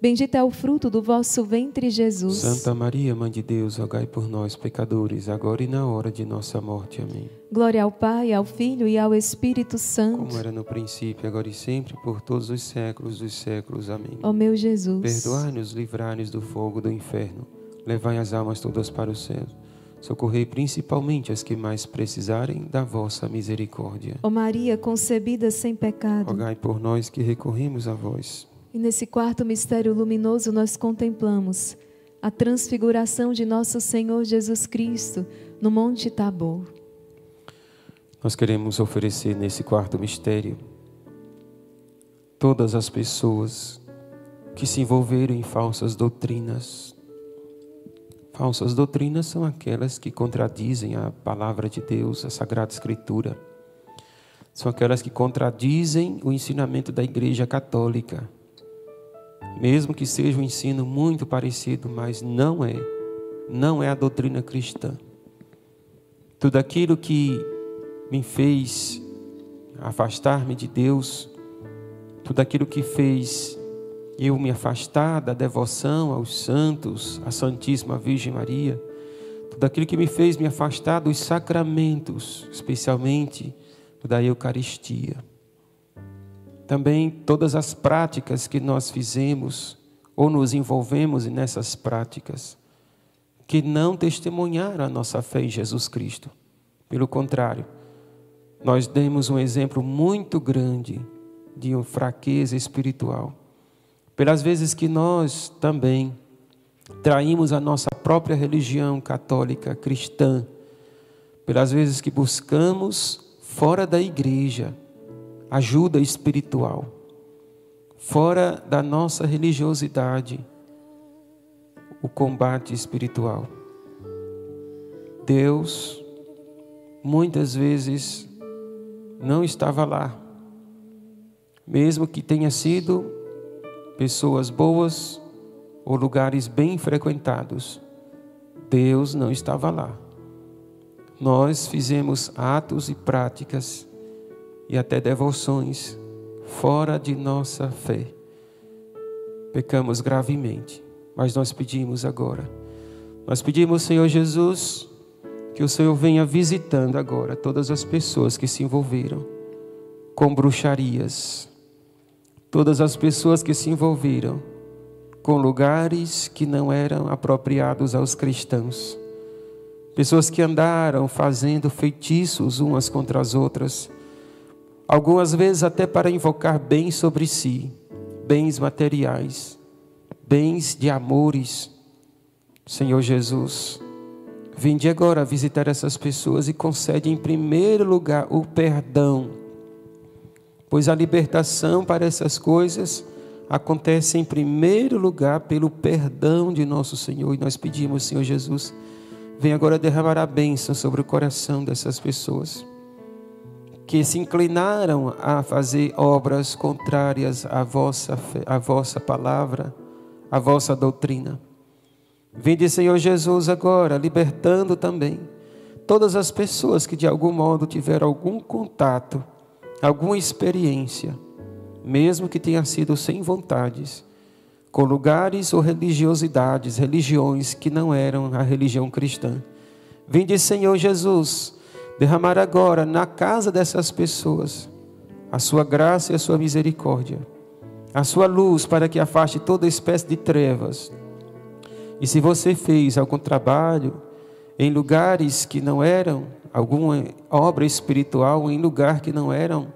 bendito é o fruto do vosso ventre, Jesus. Santa Maria, Mãe de Deus, rogai por nós, pecadores, agora e na hora de nossa morte. Amém. Glória ao Pai, ao Filho e ao Espírito Santo. Como era no princípio, agora e sempre, por todos os séculos dos séculos. Amém. Ó meu Jesus. Perdoai-nos, livrai-nos do fogo do inferno, levai as almas todas para o céu. Socorrei principalmente as que mais precisarem da vossa misericórdia. Ó Maria concebida sem pecado. Rogai por nós que recorremos a vós. E nesse quarto mistério luminoso nós contemplamos a transfiguração de nosso Senhor Jesus Cristo no Monte Tabor. Nós queremos oferecer nesse quarto mistério todas as pessoas que se envolveram em falsas doutrinas. Falsas doutrinas são aquelas que contradizem a palavra de Deus, a Sagrada Escritura. São aquelas que contradizem o ensinamento da Igreja Católica. Mesmo que seja um ensino muito parecido, mas não é. Não é a doutrina cristã. Tudo aquilo que me fez afastar-me de Deus, tudo aquilo que fez eu me afastar da devoção aos santos, à Santíssima Virgem Maria, tudo aquilo que me fez me afastar dos sacramentos, especialmente da Eucaristia. Também todas as práticas que nós fizemos ou nos envolvemos nessas práticas, que não testemunharam a nossa fé em Jesus Cristo. Pelo contrário, nós demos um exemplo muito grande de fraqueza espiritual. Pelas vezes que nós também traímos a nossa própria religião católica cristã, pelas vezes que buscamos fora da igreja ajuda espiritual, fora da nossa religiosidade, o combate espiritual. Deus muitas vezes não estava lá. Mesmo que tenha sido pessoas boas ou lugares bem frequentados, Deus não estava lá. Nós fizemos atos e práticas e até devoções fora de nossa fé. Pecamos gravemente, mas nós pedimos agora, Nós pedimos, Senhor Jesus, que o Senhor venha visitando agora todas as pessoas que se envolveram com bruxarias, todas as pessoas que se envolveram com lugares que não eram apropriados aos cristãos, pessoas que andaram fazendo feitiços umas contra as outras, algumas vezes até para invocar bens sobre si, bens materiais, bens de amores. Senhor Jesus, vinde agora visitar essas pessoas e concede em primeiro lugar o perdão, pois a libertação para essas coisas acontece em primeiro lugar pelo perdão de nosso Senhor. E nós pedimos, Senhor Jesus, vem agora derramar a bênção sobre o coração dessas pessoas que se inclinaram a fazer obras contrárias à vossa, à vossa palavra, à vossa doutrina. Vinde, Senhor Jesus, agora, libertando também todas as pessoas que de algum modo tiveram algum contato, alguma experiência mesmo que tenha sido sem vontades, com lugares ou religiosidades, religiões que não eram a religião cristã. Vinde, Senhor Jesus, derramar agora na casa dessas pessoas a sua graça e a sua misericórdia, a sua luz para que afaste toda espécie de trevas. E se você fez algum trabalho em lugares que não eram, alguma obra espiritual em lugar que não eram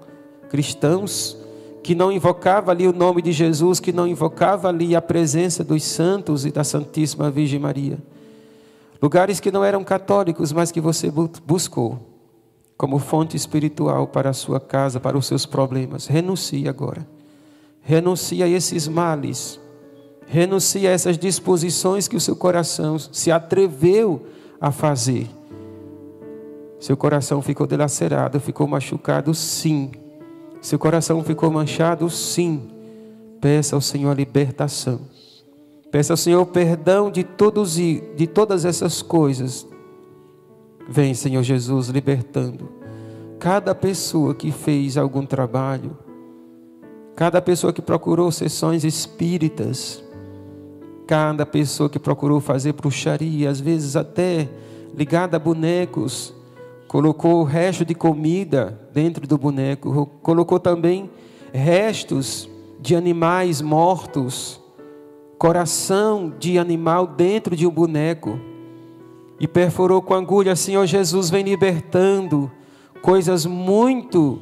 cristãos, que não invocava ali o nome de Jesus, que não invocava ali a presença dos santos e da Santíssima Virgem Maria. Lugares que não eram católicos, mas que você buscou como fonte espiritual para a sua casa, para os seus problemas. Renuncie agora. Renuncie a esses males. Renuncie a essas disposições que o seu coração se atreveu a fazer. Seu coração ficou dilacerado, ficou machucado, sim seu coração ficou manchado? Sim. Peça ao Senhor a libertação. Peça ao Senhor perdão de todos de todas essas coisas. Vem, Senhor Jesus, libertando cada pessoa que fez algum trabalho, cada pessoa que procurou sessões espíritas, cada pessoa que procurou fazer bruxaria, às vezes até ligada a bonecos, colocou o resto de comida dentro do boneco, colocou também restos de animais mortos, coração de animal dentro de um boneco, e perfurou com agulha, Senhor Jesus, vem libertando, coisas muito,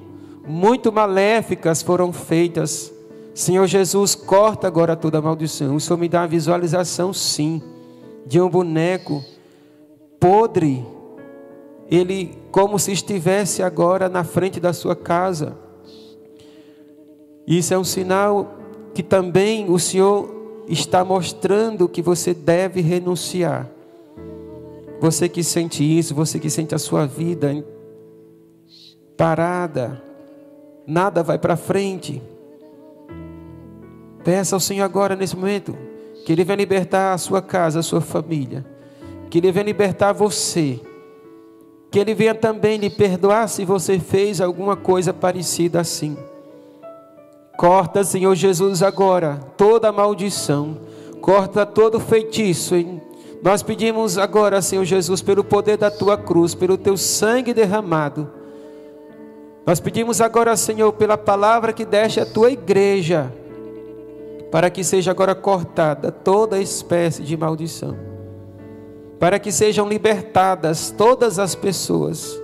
muito maléficas foram feitas. Senhor Jesus, corta agora toda a maldição. O Senhor me dá a visualização, sim, de um boneco podre, ele como se estivesse agora na frente da sua casa. Isso é um sinal que também o Senhor está mostrando que você deve renunciar. Você que sente isso, você que sente a sua vida parada, nada vai para frente. Peça ao Senhor agora nesse momento que Ele venha libertar a sua casa, a sua família, que Ele venha libertar você que Ele venha também lhe perdoar se você fez alguma coisa parecida assim. Corta, Senhor Jesus, agora toda maldição, corta todo feitiço. Nós pedimos agora, Senhor Jesus, pelo poder da tua cruz, pelo teu sangue derramado. Nós pedimos agora, Senhor, pela palavra que deste à tua igreja, para que seja agora cortada toda espécie de maldição para que sejam libertadas todas as pessoas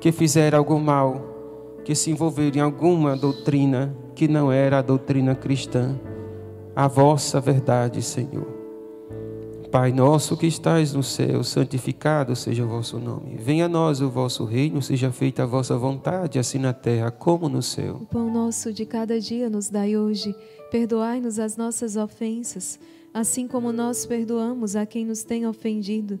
que fizeram algum mal, que se envolveram em alguma doutrina que não era a doutrina cristã, a vossa verdade, Senhor. Pai nosso que estais no céu, santificado seja o vosso nome. Venha a nós o vosso reino, seja feita a vossa vontade, assim na terra como no céu. O pão nosso de cada dia nos dai hoje. Perdoai-nos as nossas ofensas assim como nós perdoamos a quem nos tem ofendido.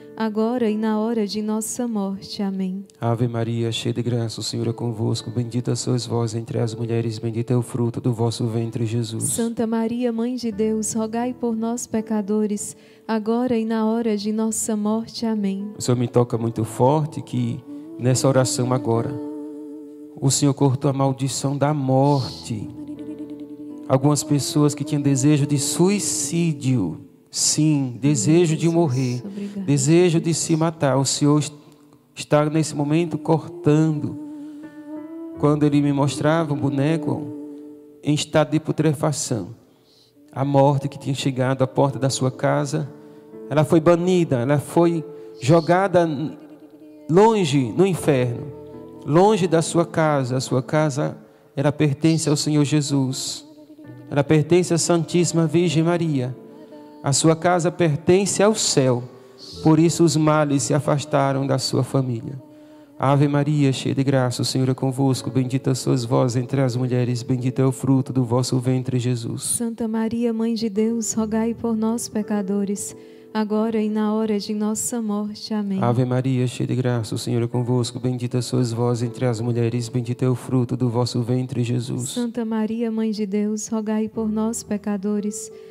agora e na hora de nossa morte. Amém. Ave Maria, cheia de graça, o Senhor é convosco. Bendita sois vós entre as mulheres, bendito é o fruto do vosso ventre, Jesus. Santa Maria, Mãe de Deus, rogai por nós, pecadores, agora e na hora de nossa morte. Amém. O Senhor me toca muito forte que nessa oração agora, o Senhor cortou a maldição da morte. Algumas pessoas que tinham desejo de suicídio, sim, desejo de morrer, Obrigada. desejo de se matar. O Senhor está nesse momento cortando. Quando ele me mostrava um boneco em estado de putrefação, a morte que tinha chegado à porta da sua casa, ela foi banida, ela foi jogada longe no inferno, longe da sua casa. A sua casa, ela pertence ao Senhor Jesus. Ela pertence à Santíssima Virgem Maria. A sua casa pertence ao céu. Por isso os males se afastaram da sua família. Ave Maria, cheia de graça, o Senhor é convosco. Bendita sois vós entre as mulheres, bendito é o fruto do vosso ventre, Jesus. Santa Maria, Mãe de Deus, rogai por nós, pecadores, agora e na hora de nossa morte. Amém. Ave Maria, cheia de graça, o Senhor é convosco. Bendita sois vós entre as mulheres, bendito é o fruto do vosso ventre, Jesus. Santa Maria, Mãe de Deus, rogai por nós, pecadores, agora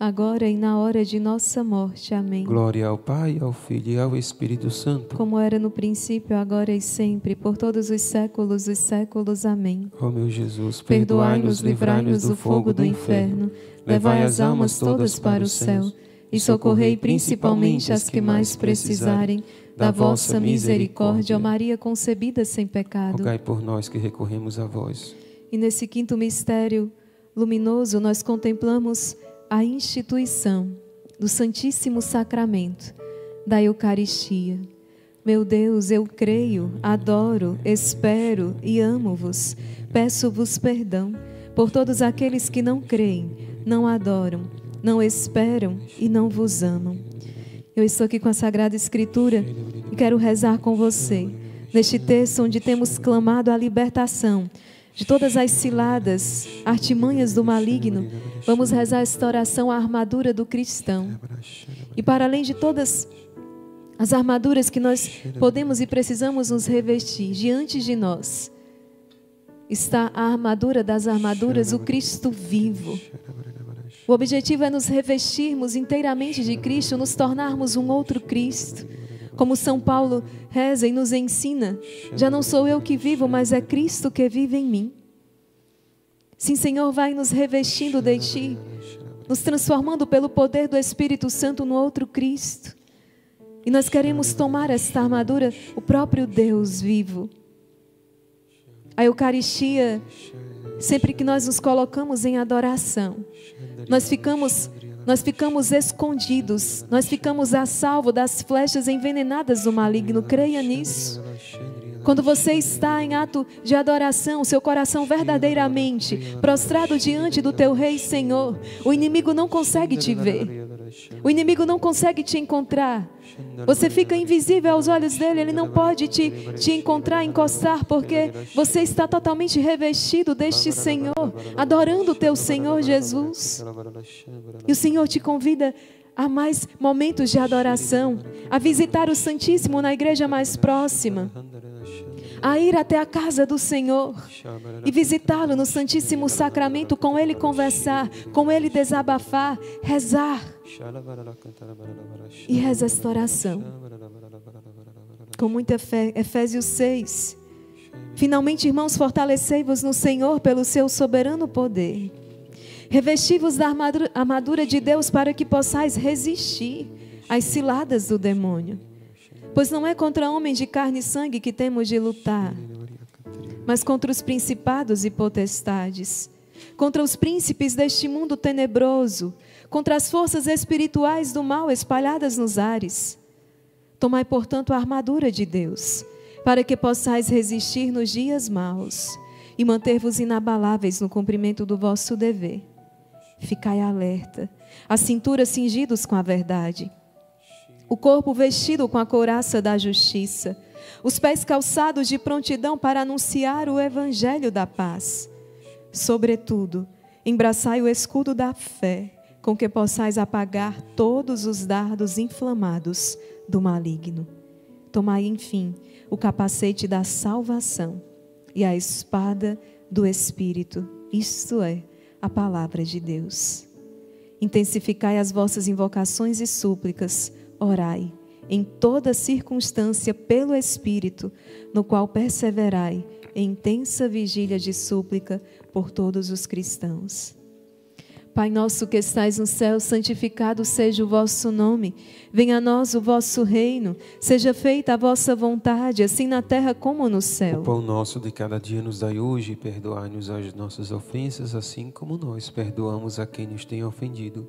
e na hora de nossa morte. Amém. Glória ao Pai, ao Filho e ao Espírito Santo. Como era no princípio, agora e sempre, por todos os séculos dos séculos. Amém. Ó meu Jesus, Perdoai-nos, livrai-nos do fogo do inferno, levai as almas todas para o céu e socorrei principalmente as que mais precisarem da vossa misericórdia, Maria concebida sem pecado. Rogai por nós que recorremos a vós. E nesse quinto mistério luminoso, nós contemplamos a instituição do Santíssimo Sacramento da Eucaristia. Meu Deus, eu creio, adoro, espero e amo-vos. Peço-vos perdão por todos aqueles que não creem, não adoram, não esperam e não vos amam. Eu estou aqui com a Sagrada Escritura e quero rezar com você neste texto onde temos clamado a libertação de todas as ciladas, artimanhas do maligno. Vamos rezar esta oração, a armadura do cristão. E para além de todas as armaduras que nós podemos e precisamos nos revestir diante de nós, está a armadura das armaduras, o Cristo vivo. O objetivo é nos revestirmos inteiramente de Cristo, nos tornarmos um outro Cristo. Como São Paulo reza e nos ensina, já não sou eu que vivo, mas é Cristo que vive em mim. Sim, Senhor, vai nos revestindo de Ti, nos transformando pelo poder do Espírito Santo no outro Cristo. E nós queremos tomar esta armadura, o próprio Deus vivo. A Eucaristia, sempre que nós nos colocamos em adoração, nós ficamos nós ficamos escondidos, nós ficamos a salvo das flechas envenenadas do maligno. Creia nisso. Quando você está em ato de adoração, seu coração verdadeiramente prostrado diante do teu Rei Senhor, o inimigo não consegue te ver. O inimigo não consegue te encontrar. Você fica invisível aos olhos dele, ele não pode te, te encontrar, encostar, porque você está totalmente revestido deste Senhor, adorando o teu Senhor Jesus. E o Senhor te convida a mais momentos de adoração, a visitar o Santíssimo na igreja mais próxima, a ir até a casa do Senhor e visitá-lo no Santíssimo Sacramento, com Ele conversar, com Ele desabafar, rezar. E reza esta oração com muita fé. Efésios 6. Finalmente, irmãos, fortalecei-vos no Senhor pelo seu soberano poder. Revesti-vos da armadura de Deus para que possais resistir às ciladas do demônio. Pois não é contra homens de carne e sangue que temos de lutar, mas contra os principados e potestades, contra os príncipes deste mundo tenebroso, contra as forças espirituais do mal espalhadas nos ares. Tomai, portanto, a armadura de Deus, para que possais resistir nos dias maus e manter-vos inabaláveis no cumprimento do vosso dever. Ficai alerta, a cintura cingidos com a verdade, o corpo vestido com a couraça da justiça, os pés calçados de prontidão para anunciar o evangelho da paz. Sobretudo, embraçai o escudo da fé, com que possais apagar todos os dardos inflamados do maligno. Tomai, enfim, o capacete da salvação e a espada do Espírito, isto é, a palavra de Deus. Intensificai as vossas invocações e súplicas, orai em toda circunstância pelo Espírito, no qual perseverai em intensa vigília de súplica por todos os cristãos. Pai nosso que estais no céu, santificado seja o vosso nome. Venha a nós o vosso reino. Seja feita a vossa vontade, assim na terra como no céu. O pão nosso de cada dia nos dai hoje, perdoai-nos as nossas ofensas, assim como nós perdoamos a quem nos tem ofendido.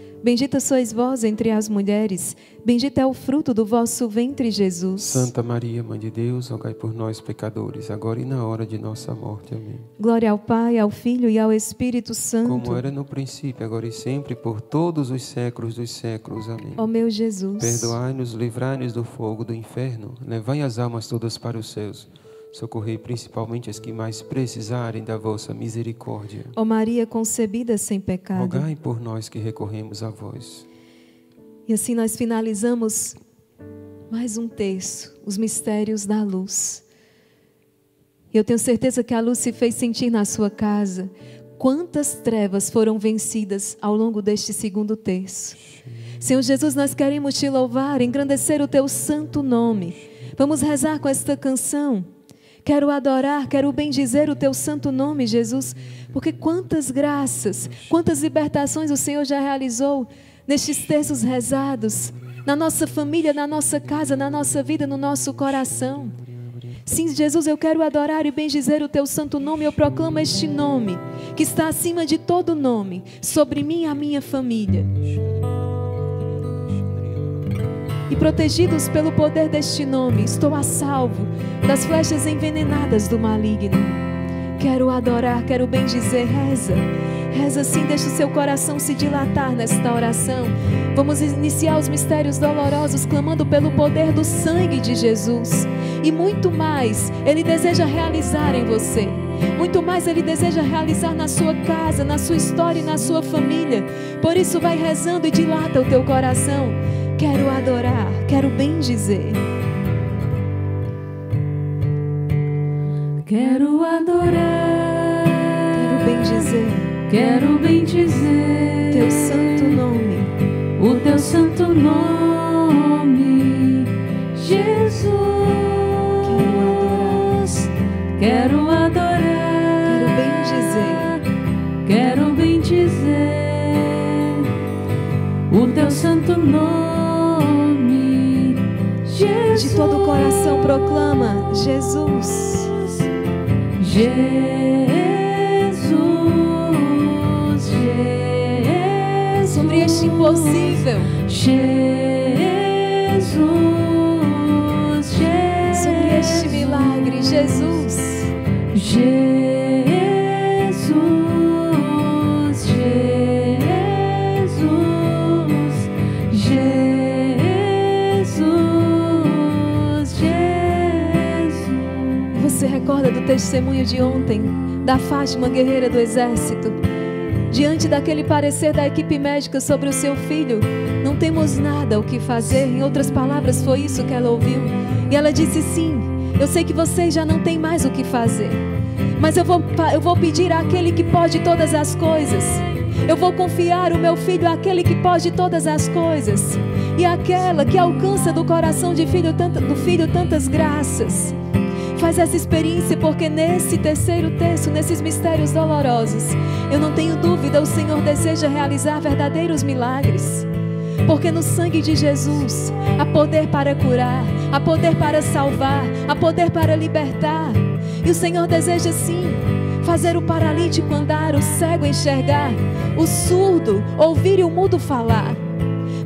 Bendita sois vós entre as mulheres, bendito é o fruto do vosso ventre, Jesus. Santa Maria, Mãe de Deus, rogai por nós, pecadores, agora e na hora de nossa morte. Amém. Glória ao Pai, ao Filho e ao Espírito Santo. Como era no princípio, agora e sempre, por todos os séculos dos séculos. Amém. Ó meu Jesus. Perdoai-nos, livrai-nos do fogo do inferno, levai as almas todas para os céus. Socorrei principalmente as que mais precisarem da vossa misericórdia. Ó Maria concebida sem pecado. Rogai por nós que recorremos a vós. E assim nós finalizamos mais um terço, os mistérios da luz. Eu tenho certeza que a luz se fez sentir na sua casa. Quantas trevas foram vencidas ao longo deste segundo terço. Senhor Jesus, nós queremos te louvar, engrandecer o teu santo nome. Vamos rezar com esta canção Quero adorar, quero bendizer o teu santo nome, Jesus, porque quantas graças, quantas libertações o Senhor já realizou nestes textos rezados, na nossa família, na nossa casa, na nossa vida, no nosso coração. Sim, Jesus, eu quero adorar e bendizer o teu santo nome. Eu proclamo este nome, que está acima de todo nome, sobre mim e a minha família. E protegidos pelo poder deste nome, estou a salvo das flechas envenenadas do maligno. Quero adorar, quero bendizer, reza. Reza assim, deixa o seu coração se dilatar nesta oração. Vamos iniciar os mistérios dolorosos, clamando pelo poder do sangue de Jesus. E muito mais Ele deseja realizar em você. Muito mais Ele deseja realizar na sua casa, na sua história e na sua família. Por isso, vai rezando e dilata o teu coração. Quero adorar, quero bendizer. Quero adorar, quero bendizer Quero bem dizer. Teu santo nome, o teu santo nome, Jesus. Quero adorar, quero adorar, bem dizer, quero bem dizer. O teu santo nome. De todo o coração proclama Jesus. Jesus. sobre este impossível. Jesus, Jesus. Sobre este milagre, Jesus. Jesus, Jesus. Do testemunho de ontem da Fátima, guerreira do exército? Diante daquele parecer da equipe médica sobre o seu filho, não temos nada o que fazer. Em outras palavras, foi isso que ela ouviu. E ela disse: Sim, eu sei que vocês já não têm mais o que fazer. Mas eu vou, eu vou pedir àquele que pode todas as coisas. Eu vou confiar o meu filho àquele que pode todas as coisas. E àquela que alcança do coração de filho, do filho tantas graças. Faz essa experiência, porque nesse terceiro texto, nesses mistérios dolorosos, eu não tenho dúvida, o Senhor deseja realizar verdadeiros milagres. Porque no sangue de Jesus há poder para curar, há poder para salvar, há poder para libertar. E o Senhor deseja sim fazer o paralítico andar, o cego enxergar, o surdo ouvir e o mudo falar.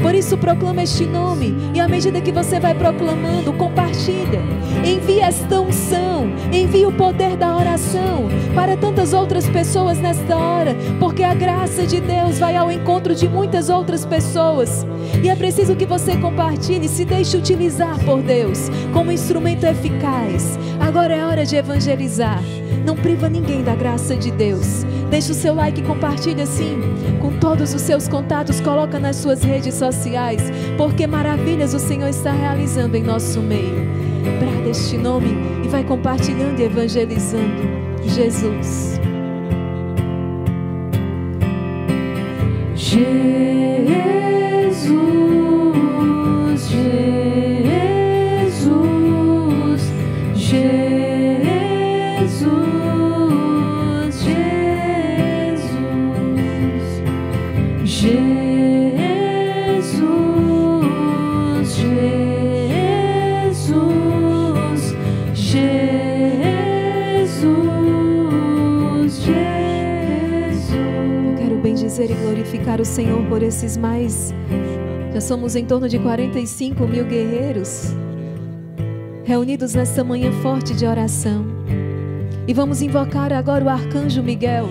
Por isso proclama este nome e à medida que você vai proclamando, compartilha. Envie esta unção, envie o poder da oração para tantas outras pessoas nesta hora, porque a graça de Deus vai ao encontro de muitas outras pessoas. E é preciso que você compartilhe, se deixe utilizar por Deus como instrumento eficaz. Agora é hora de evangelizar. Não priva ninguém da graça de Deus. Deixa o seu like e compartilha assim com todos os seus contatos, coloca nas suas redes sociais, porque maravilhas o Senhor está realizando em nosso meio. Brada este nome e vai compartilhando e evangelizando Jesus. Jesus, glorificar o Senhor por esses mais. Já somos em torno de 45 mil guerreiros reunidos nesta manhã forte de oração. E vamos invocar agora o arcanjo Miguel.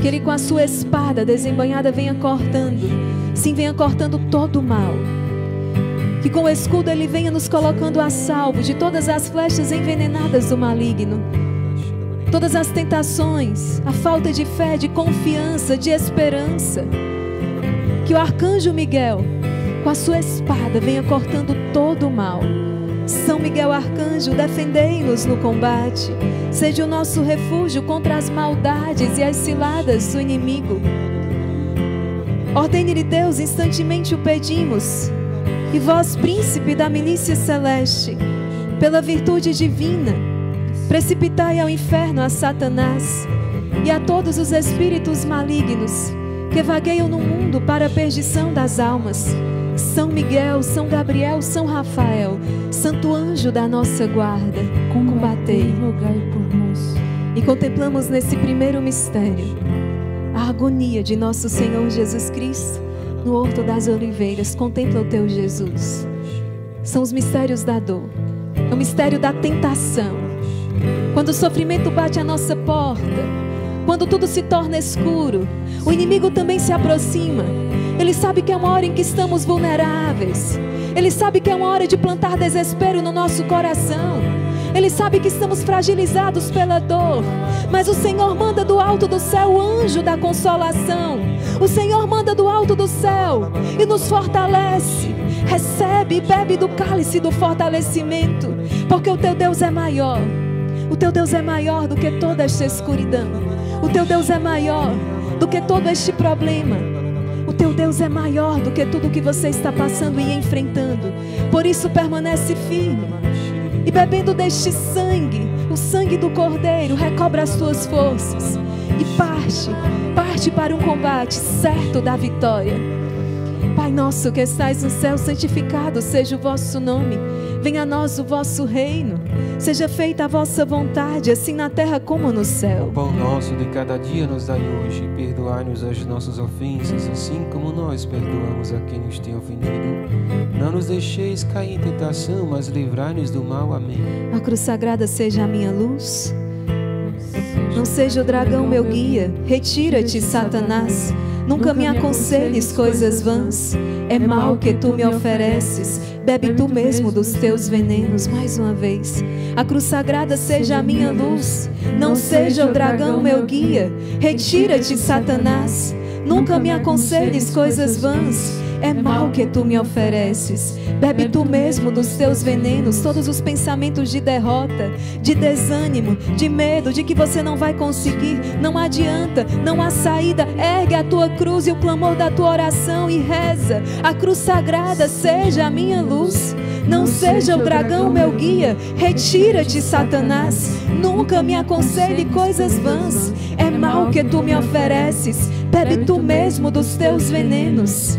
Que ele com a sua espada desembanhada venha cortando, sim, venha cortando todo o mal. Que com o escudo ele venha nos colocando a salvo de todas as flechas envenenadas do maligno. Todas as tentações, a falta de fé, de confiança, de esperança. Que o arcanjo Miguel, com a sua espada, venha cortando todo o mal. São Miguel Arcanjo, defendei-nos no combate. Seja o nosso refúgio contra as maldades e as ciladas do inimigo. Ordene-lhe Deus, instantemente o pedimos. E vós, príncipe da milícia celeste, pela virtude divina, Precipitai ao inferno a Satanás e a todos os espíritos malignos que vagueiam no mundo para a perdição das almas. São Miguel, São Gabriel, São Rafael, Santo anjo da nossa guarda, combatei. rogai por nós. E contemplamos nesse primeiro mistério a agonia de nosso Senhor Jesus Cristo no Horto das Oliveiras. Contempla o teu Jesus. São os mistérios da dor, é o mistério da tentação. Quando o sofrimento bate à nossa porta, quando tudo se torna escuro, o inimigo também se aproxima. Ele sabe que é uma hora em que estamos vulneráveis. Ele sabe que é uma hora de plantar desespero no nosso coração. Ele sabe que estamos fragilizados pela dor, mas o Senhor manda do alto do céu o anjo da consolação. O Senhor manda do alto do céu e nos fortalece. Recebe e bebe do cálice do fortalecimento, porque o teu Deus é maior. O teu Deus é maior do que toda esta escuridão. O teu Deus é maior do que todo este problema. O teu Deus é maior do que tudo que você está passando e enfrentando. Por isso permanece firme. E bebendo deste sangue, o sangue do Cordeiro, recobra as tuas forças e parte, parte para um combate certo da vitória. Pai nosso que estais no céu, santificado seja o vosso nome. Venha a nós o vosso reino. Seja feita a vossa vontade, assim na terra como no O céu. pão nosso de cada dia nos dai hoje, perdoai-nos as nossas ofensas, assim como nós perdoamos a quem nos tem ofendido. Não nos deixeis cair em tentação, mas livrai-nos do mal. Amém. A cruz sagrada seja a minha luz. Não seja o dragão meu guia. Retira-te, Satanás. Nunca me aconselhes coisas vãs. É mal que tu me ofereces. Bebe tu mesmo dos teus venenos. Mais uma vez. A cruz sagrada seja a minha luz. Não seja o dragão meu guia. Retira-te, Satanás. Nunca me aconselhes coisas vãs. É mal que tu me ofereces. Bebe tu mesmo dos teus venenos, todos os pensamentos de derrota, de desânimo, de medo, de que você não vai conseguir, não adianta, não há saída. Ergue a tua cruz e o clamor da tua oração e reza. A cruz sagrada seja a minha luz. Não seja o dragão meu guia. Retira-te, Satanás. Nunca me aconselhe coisas vãs. É mal que tu me ofereces. Bebe tu mesmo dos teus venenos.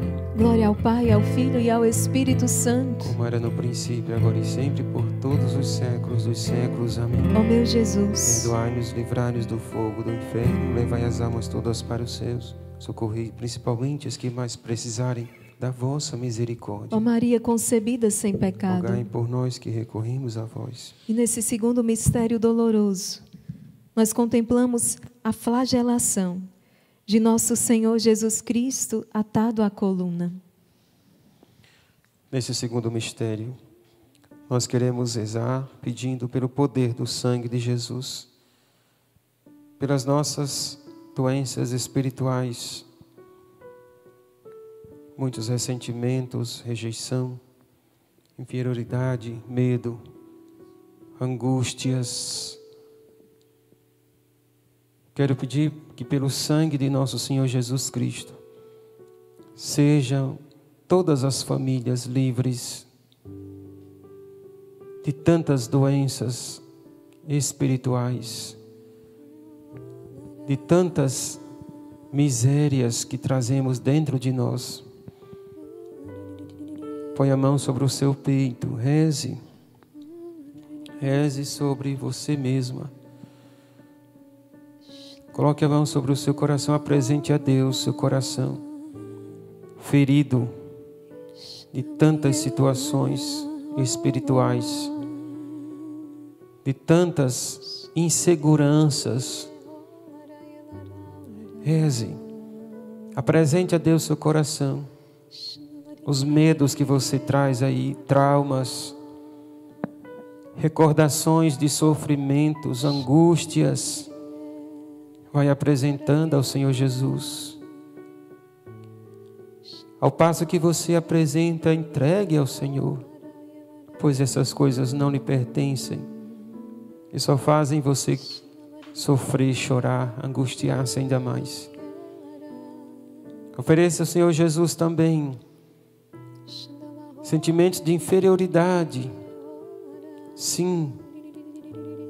Glória ao Pai, ao Filho e ao Espírito Santo. como era no princípio, agora e sempre, por todos os séculos dos séculos. Amém. Ó meu Jesus, Perdoai-nos, livrai-nos do fogo do inferno, levai as almas todas para os céus, socorrei principalmente as que mais precisarem da vossa misericórdia. ó Maria concebida sem Rogai pecado. por nós que recorremos a vós. E nesse segundo mistério doloroso, nós contemplamos a flagelação de nosso Senhor Jesus Cristo atado à coluna. Nesse segundo mistério, nós queremos rezar pedindo pelo poder do sangue de Jesus, pelas nossas doenças espirituais, muitos ressentimentos, rejeição, inferioridade, medo, angústias. Quero pedir que pelo sangue de nosso Senhor Jesus Cristo, sejam todas as famílias livres de tantas doenças espirituais, de tantas misérias que trazemos dentro de nós. Põe a mão sobre o seu peito, reze, reze sobre você mesma. Coloque a mão sobre o seu coração, apresente a Deus seu coração ferido de tantas situações espirituais, de tantas inseguranças. Reze, apresente a Deus seu coração, os medos que você traz aí, traumas, recordações de sofrimentos, angústias. Vai apresentando ao Senhor Jesus. Ao passo que você apresenta, entregue ao Senhor, pois essas coisas não lhe pertencem e só fazem você sofrer, chorar, angustiar-se ainda mais. Ofereça ao Senhor Jesus também sentimentos de inferioridade, sim,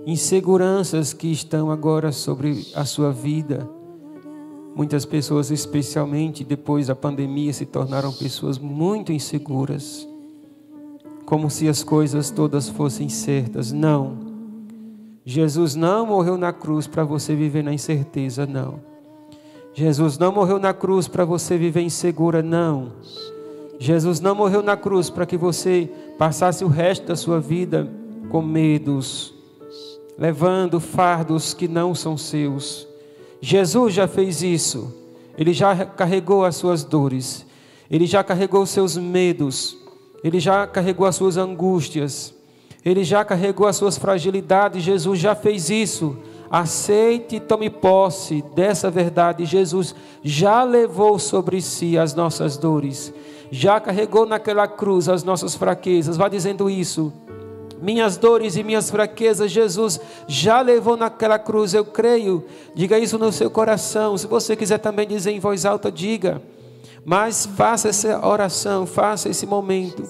inseguranças que estão agora sobre a sua vida. Muitas pessoas, especialmente depois da pandemia, se tornaram pessoas muito inseguras, como se as coisas todas fossem certas. Não. Jesus não morreu na cruz para você viver na incerteza, não. Jesus não morreu na cruz para você viver insegura, não. Jesus não morreu na cruz para que você passasse o resto da sua vida com medos, levando fardos que não são seus. Jesus já fez isso. Ele já carregou as suas dores. Ele já carregou os seus medos. Ele já carregou as suas angústias. Ele já carregou as suas fragilidades. Jesus já fez isso. Aceite e tome posse dessa verdade. Jesus já levou sobre si as nossas dores. Já carregou naquela cruz as nossas fraquezas. Vá dizendo isso minhas dores e minhas fraquezas, Jesus já levou naquela cruz, eu creio. Diga isso no seu coração. Se você quiser também dizer em voz alta, diga. Mas faça essa oração, faça esse momento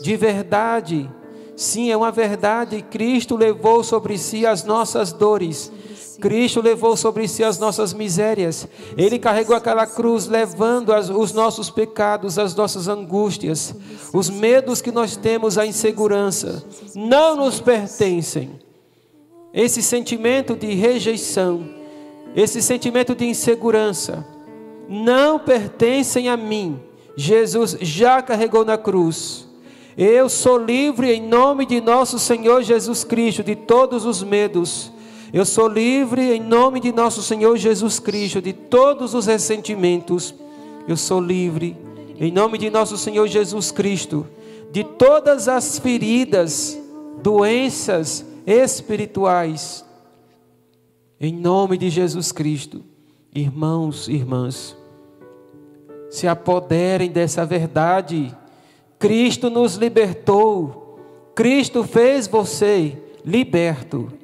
de verdade. Sim, é uma verdade. Cristo levou sobre si as nossas dores. Cristo levou sobre si as nossas misérias. Ele carregou aquela cruz, levando as, os nossos pecados, as nossas angústias, os medos que nós temos, a insegurança. Não nos pertencem. Esse sentimento de rejeição, esse sentimento de insegurança, não pertencem a mim. Jesus já carregou na cruz. Eu sou livre em nome de nosso Senhor Jesus Cristo de todos os medos. Eu sou livre em nome de nosso Senhor Jesus Cristo de todos os ressentimentos. Eu sou livre em nome de nosso Senhor Jesus Cristo de todas as feridas, doenças espirituais. Em nome de Jesus Cristo, irmãos e irmãs, se apoderem dessa verdade. Cristo nos libertou. Cristo fez você liberto.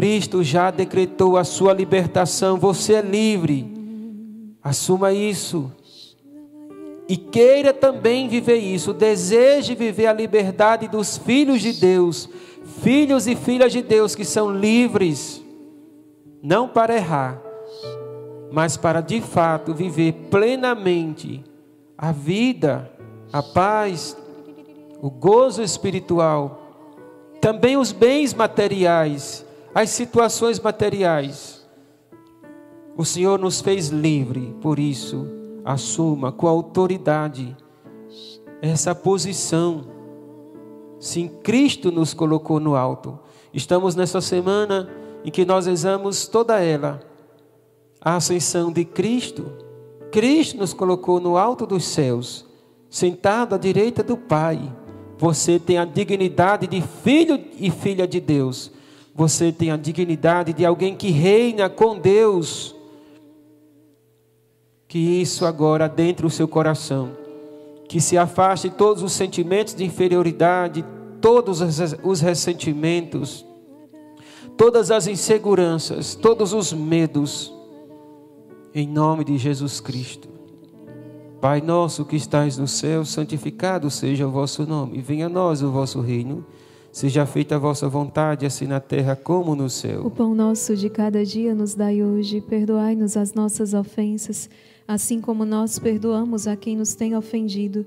Cristo já decretou a sua libertação. Você é livre. Assuma isso. E queira também viver isso. Deseje viver a liberdade dos filhos de Deus. Filhos e filhas de Deus que são livres. Não para errar, mas para de fato viver plenamente a vida, a paz, o gozo espiritual, também os bens materiais, as situações materiais. O Senhor nos fez livre, por isso, assuma com autoridade essa posição. Sim, Cristo nos colocou no alto. Estamos nessa semana em que nós rezamos toda ela a ascensão de Cristo. Cristo nos colocou no alto dos céus, sentado à direita do Pai. Você tem a dignidade de filho e filha de Deus. Você tem a dignidade de alguém que reina com Deus. Que isso agora dentro do seu coração, que se afaste todos os sentimentos de inferioridade, todos os ressentimentos, todas as inseguranças, todos os medos, em nome de Jesus Cristo. Pai nosso que estais no céu, santificado seja o vosso nome, venha a nós o vosso reino. Seja feita a vossa vontade, assim na terra como no O céu. pão nosso de cada dia nos dai hoje, perdoai-nos as nossas ofensas, assim como nós perdoamos a quem nos tem ofendido,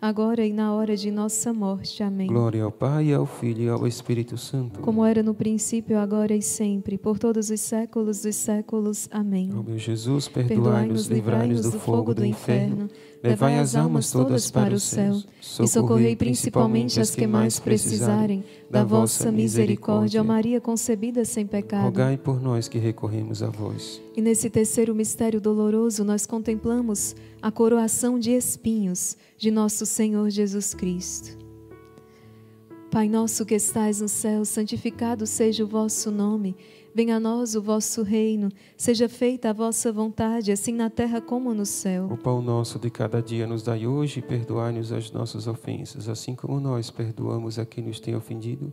agora e na hora de nossa morte. Amém. Glória ao Pai, ao Filho e ao Espírito Santo. Como era no princípio, agora e sempre, por todos os séculos dos séculos. Amém. Ó meu Jesus, perdoai-nos, livrai-nos do fogo do inferno, levai as almas todas para o céu, e socorrei principalmente as que mais precisarem da vossa misericórdia. Ó Maria concebida sem pecado. Rogai por nós que recorremos a vós. E nesse terceiro mistério doloroso, nós contemplamos a coroação de espinhos de nosso Senhor Jesus Cristo. Pai nosso que estais no céu, santificado seja o vosso nome. Venha a nós o vosso reino. Seja feita a vossa vontade, assim na terra como no céu. O pão nosso de cada dia nos dai hoje e perdoai-nos as nossas ofensas, assim como nós perdoamos a quem nos tem ofendido.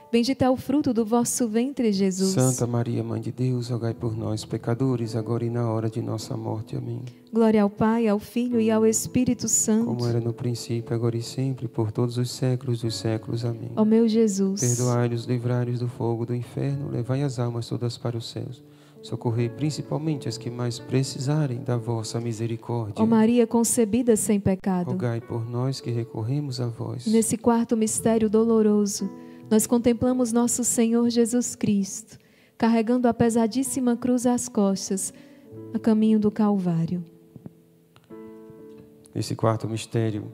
bendito é o fruto do vosso ventre, Jesus. Santa Maria, Mãe de Deus, rogai por nós, pecadores, agora e na hora de nossa morte. Amém. Glória ao Pai, ao Filho e ao Espírito Santo. Como era no princípio, agora e sempre, por todos os séculos dos séculos. Amém. Ó meu Jesus, Perdoai-nos, livrai-nos do fogo do inferno, levai as almas todas para os céus. Socorrei principalmente as que mais precisarem da vossa misericórdia. ó Maria concebida sem pecado. Rogai por nós que recorremos a vós. Nesse quarto mistério doloroso, nós contemplamos nosso Senhor Jesus Cristo, carregando a pesadíssima cruz às costas, a caminho do Calvário. Nesse quarto mistério,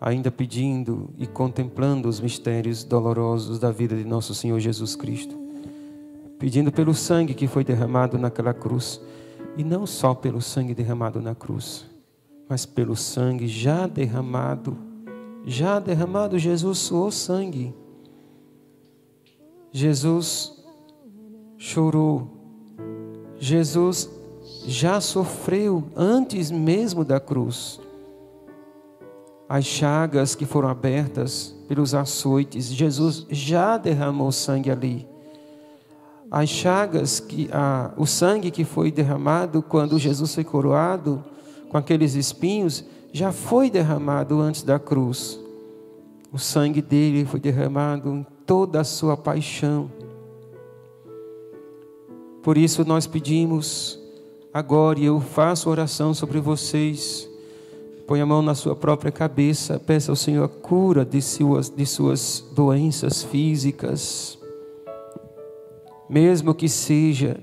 ainda pedindo e contemplando os mistérios dolorosos da vida de nosso Senhor Jesus Cristo, pedindo pelo sangue que foi derramado naquela cruz, e não só pelo sangue derramado na cruz, mas pelo sangue já derramado, já derramado, Jesus suou sangue. Jesus chorou, Jesus já sofreu antes mesmo da cruz. As chagas que foram abertas pelos açoites, Jesus já derramou sangue ali. As chagas que a, o sangue que foi derramado quando Jesus foi coroado com aqueles espinhos já foi derramado antes da cruz. O sangue dele foi derramado em toda a sua paixão. Por isso nós pedimos agora e eu faço oração sobre vocês. Põe a mão na sua própria cabeça, peça ao Senhor a cura de suas, de suas doenças físicas. Mesmo que seja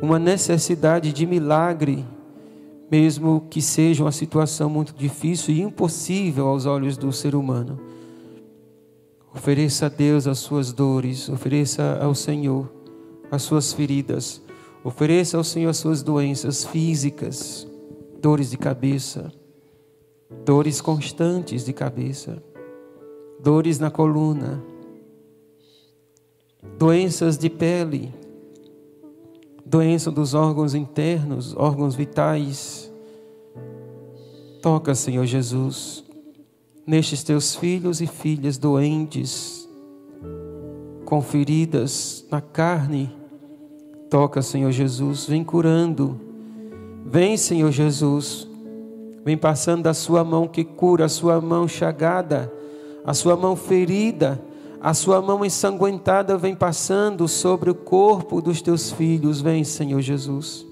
uma necessidade de milagre, mesmo que seja uma situação muito difícil e impossível aos olhos do ser humano. Ofereça a Deus as suas dores, ofereça ao Senhor as suas feridas, ofereça ao Senhor as suas doenças físicas, dores de cabeça, dores constantes de cabeça, dores na coluna, doenças de pele, doença dos órgãos internos, órgãos vitais. Toca, Senhor Jesus, nestes teus filhos e filhas doentes, com feridas na carne. Toca, Senhor Jesus, vem curando. Vem, Senhor Jesus, vem passando da sua mão que cura, a sua mão chagada, a sua mão ferida, a sua mão ensanguentada vem passando sobre o corpo dos teus filhos. Vem, Senhor Jesus.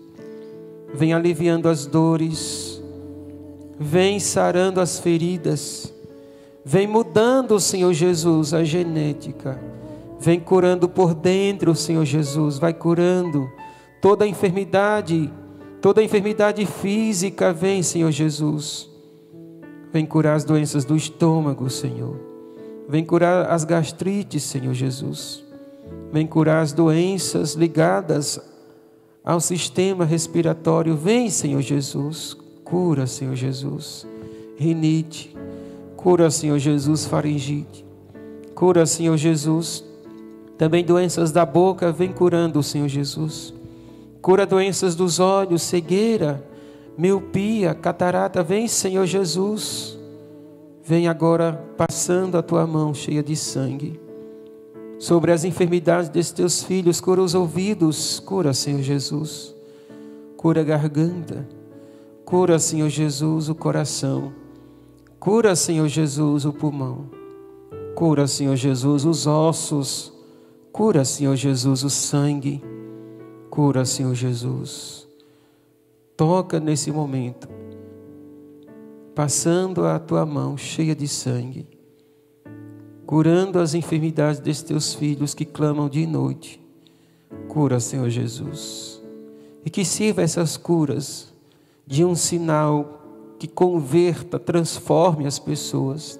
Vem aliviando as dores. Vem sarando as feridas. Vem mudando, Senhor Jesus, a genética. Vem curando por dentro, Senhor Jesus. Vai curando toda a enfermidade, toda a enfermidade física. Vem, Senhor Jesus. Vem curar as doenças do estômago, Senhor. Vem curar as gastrites, Senhor Jesus. Vem curar as doenças ligadas ao sistema respiratório. Vem, Senhor Jesus. Cura, Senhor Jesus. Rinite. Cura, Senhor Jesus, faringite. Cura, Senhor Jesus. Também doenças da boca, vem curando, Senhor Jesus. Cura doenças dos olhos, cegueira, miopia, catarata. Vem, Senhor Jesus. Vem agora passando a tua mão cheia de sangue sobre as enfermidades desses teus filhos. Cura os ouvidos, cura, Senhor Jesus. Cura a garganta, cura, Senhor Jesus, o coração. Cura, Senhor Jesus, o pulmão. Cura, Senhor Jesus, os ossos. Cura, Senhor Jesus, o sangue. Cura, Senhor Jesus. Toca nesse momento, passando a tua mão cheia de sangue, curando as enfermidades destes teus filhos que clamam de noite. Cura, Senhor Jesus. E que sirva essas curas de um sinal que converta, transforme as pessoas.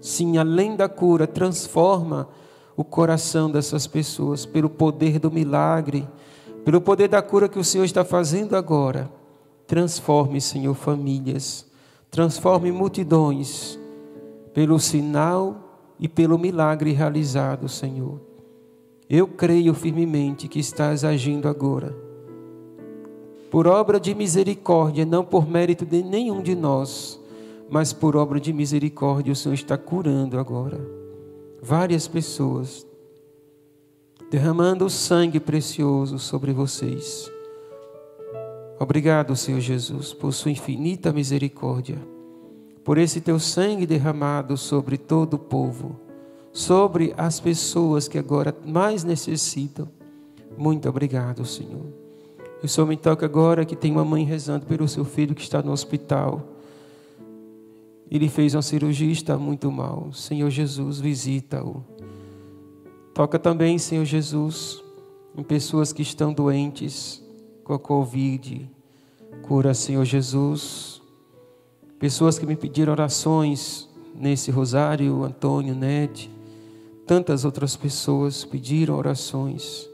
Sim, além da cura, transforma o coração dessas pessoas pelo poder do milagre, pelo poder da cura que o Senhor está fazendo agora. Transforme, Senhor, famílias, transforme multidões pelo sinal e pelo milagre realizado, Senhor. Eu creio firmemente que estás agindo agora por obra de misericórdia, não por mérito de nenhum de nós, mas por obra de misericórdia, o Senhor está curando agora várias pessoas, derramando o sangue precioso sobre vocês. Obrigado, Senhor Jesus, por sua infinita misericórdia, por esse teu sangue derramado sobre todo o povo, sobre as pessoas que agora mais necessitam. Muito obrigado, Senhor. O Senhor me toca agora que tem uma mãe rezando pelo seu filho que está no hospital. Ele fez uma cirurgia e está muito mal. Senhor Jesus, visita-o. Toca também, Senhor Jesus, em pessoas que estão doentes com a Covid. Cura, Senhor Jesus. Pessoas que me pediram orações nesse rosário, Antônio, Ned. Tantas outras pessoas pediram orações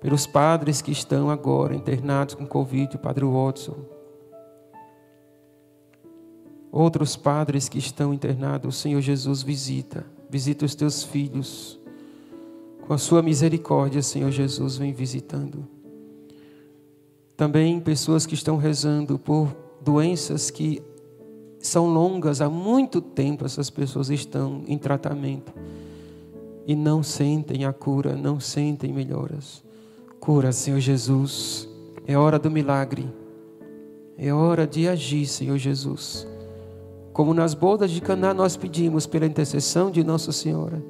pelos padres que estão agora internados com Covid, o Padre Watson. Outros padres que estão internados, Senhor Jesus visita, visita os teus filhos. Com a sua misericórdia, Senhor Jesus, vem visitando. Também pessoas que estão rezando por doenças que são longas, há muito tempo essas pessoas estão em tratamento e não sentem a cura, não sentem melhoras. Cura, Senhor Jesus. É hora do milagre. É hora de agir, Senhor Jesus. Como nas bodas de Caná nós pedimos pela intercessão de Nossa Senhora.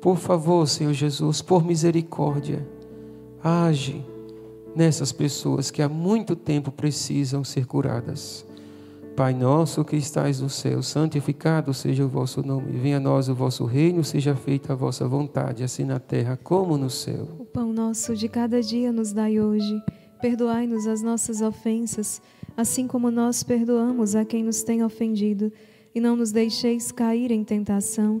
Por favor, Senhor Jesus, por misericórdia, age nessas pessoas que há muito tempo precisam ser curadas. Pai nosso que estais no céu, santificado seja o vosso nome. Venha a nós o vosso reino, seja feita a vossa vontade, assim na terra como no céu. O pão nosso de cada dia nos dai hoje. Perdoai-nos as nossas ofensas, assim como nós perdoamos a quem nos tem ofendido. E não nos deixeis cair em tentação,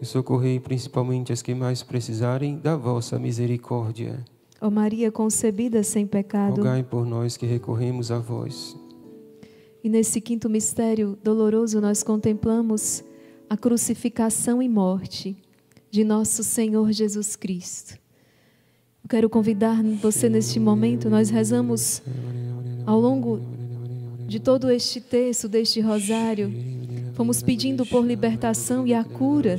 E socorrei principalmente as que mais precisarem da vossa misericórdia. Ó Maria concebida sem pecado. Rogai por nós que recorremos a vós. E nesse quinto mistério doloroso nós contemplamos a crucificação e morte de nosso Senhor Jesus Cristo. Eu quero convidar você neste momento, nós rezamos ao longo de todo este texto, deste rosário, fomos pedindo por libertação e a cura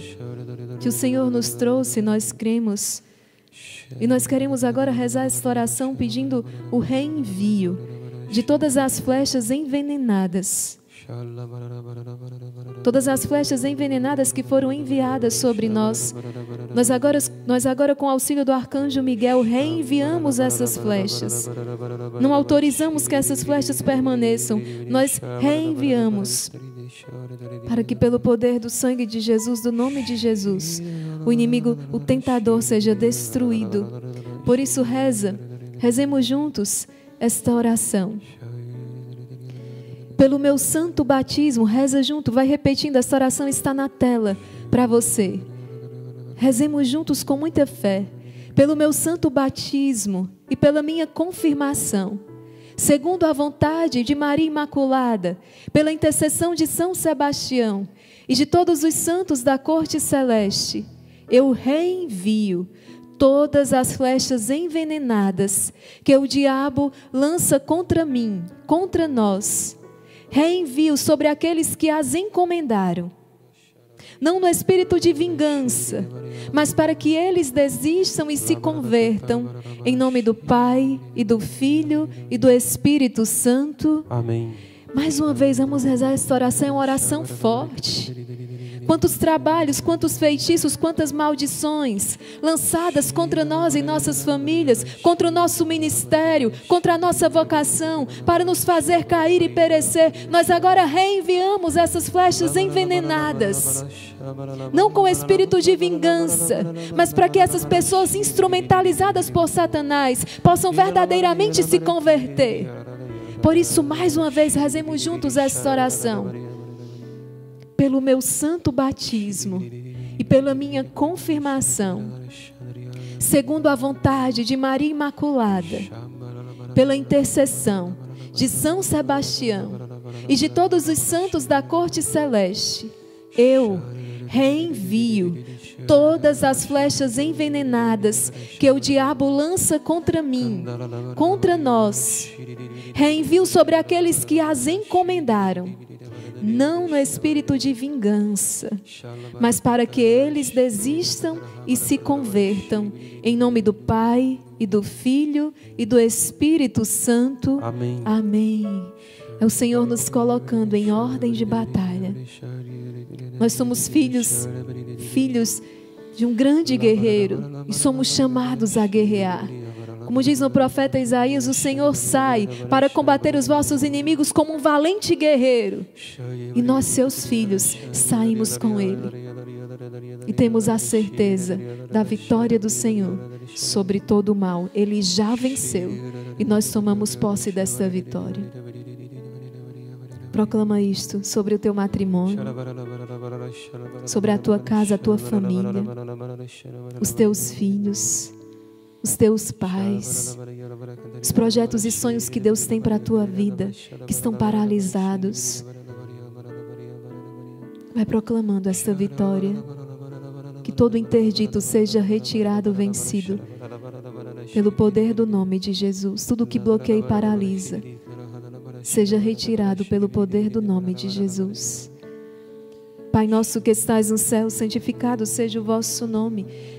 que o Senhor nos trouxe, nós cremos. E nós queremos agora rezar esta oração pedindo o reenvio de todas as flechas envenenadas. Todas as flechas envenenadas que foram enviadas sobre nós. Nós agora, nós agora com o auxílio do arcanjo Miguel, reenviamos essas flechas. Não autorizamos que essas flechas permaneçam. Nós reenviamos para que pelo poder do sangue de Jesus, do nome de Jesus, o inimigo, o tentador seja destruído. Por isso reza, rezemos juntos esta oração. Pelo meu santo batismo, reza junto, vai repetindo, esta oração está na tela para você. Rezemos juntos com muita fé. Pelo meu santo batismo e pela minha confirmação, segundo a vontade de Maria Imaculada, pela intercessão de São Sebastião e de todos os santos da corte celeste, eu reenvio todas as flechas envenenadas que o diabo lança contra mim, contra nós. Reenvio sobre aqueles que as encomendaram. Não no espírito de vingança, mas para que eles desistam e se convertam, em nome do Pai e do Filho e do Espírito Santo. Amém. Mais uma vez, vamos rezar esta oração, é uma oração forte. Quantos trabalhos, quantos feitiços, quantas maldições lançadas contra nós e nossas famílias, contra o nosso ministério, contra a nossa vocação, para nos fazer cair e perecer. Nós agora reenviamos essas flechas envenenadas. Não com espírito de vingança, mas para que essas pessoas instrumentalizadas por Satanás possam verdadeiramente se converter. Por isso, mais uma vez, rezemos juntos esta oração pelo meu santo batismo e pela minha confirmação, segundo a vontade de Maria Imaculada, pela intercessão de São Sebastião e de todos os santos da corte celeste, eu reenvio todas as flechas envenenadas que o diabo lança contra mim, contra nós. Reenvio sobre aqueles que as encomendaram não no espírito de vingança, mas para que eles desistam e se convertam, em nome do Pai e do Filho e do Espírito Santo. Amém. Amém. É o Senhor nos colocando em ordem de batalha. Nós somos filhos, filhos de um grande guerreiro e somos chamados a guerrear. Como diz no profeta Isaías, o Senhor sai para combater os vossos inimigos como um valente guerreiro. E nós, seus filhos, saímos com ele. E temos a certeza da vitória do Senhor sobre todo o mal. Ele já venceu e nós tomamos posse desta vitória. Proclama isto sobre o teu matrimônio, sobre a tua casa, a tua família, os teus filhos, os teus pais, os projetos e sonhos que Deus tem para a tua vida, que estão paralisados. Vai proclamando esta vitória. Que todo interdito seja retirado, vencido, pelo poder do nome de Jesus. Tudo que bloqueia e paralisa, seja retirado pelo poder do nome de Jesus. Pai nosso que estais no céu, santificado seja o vosso nome.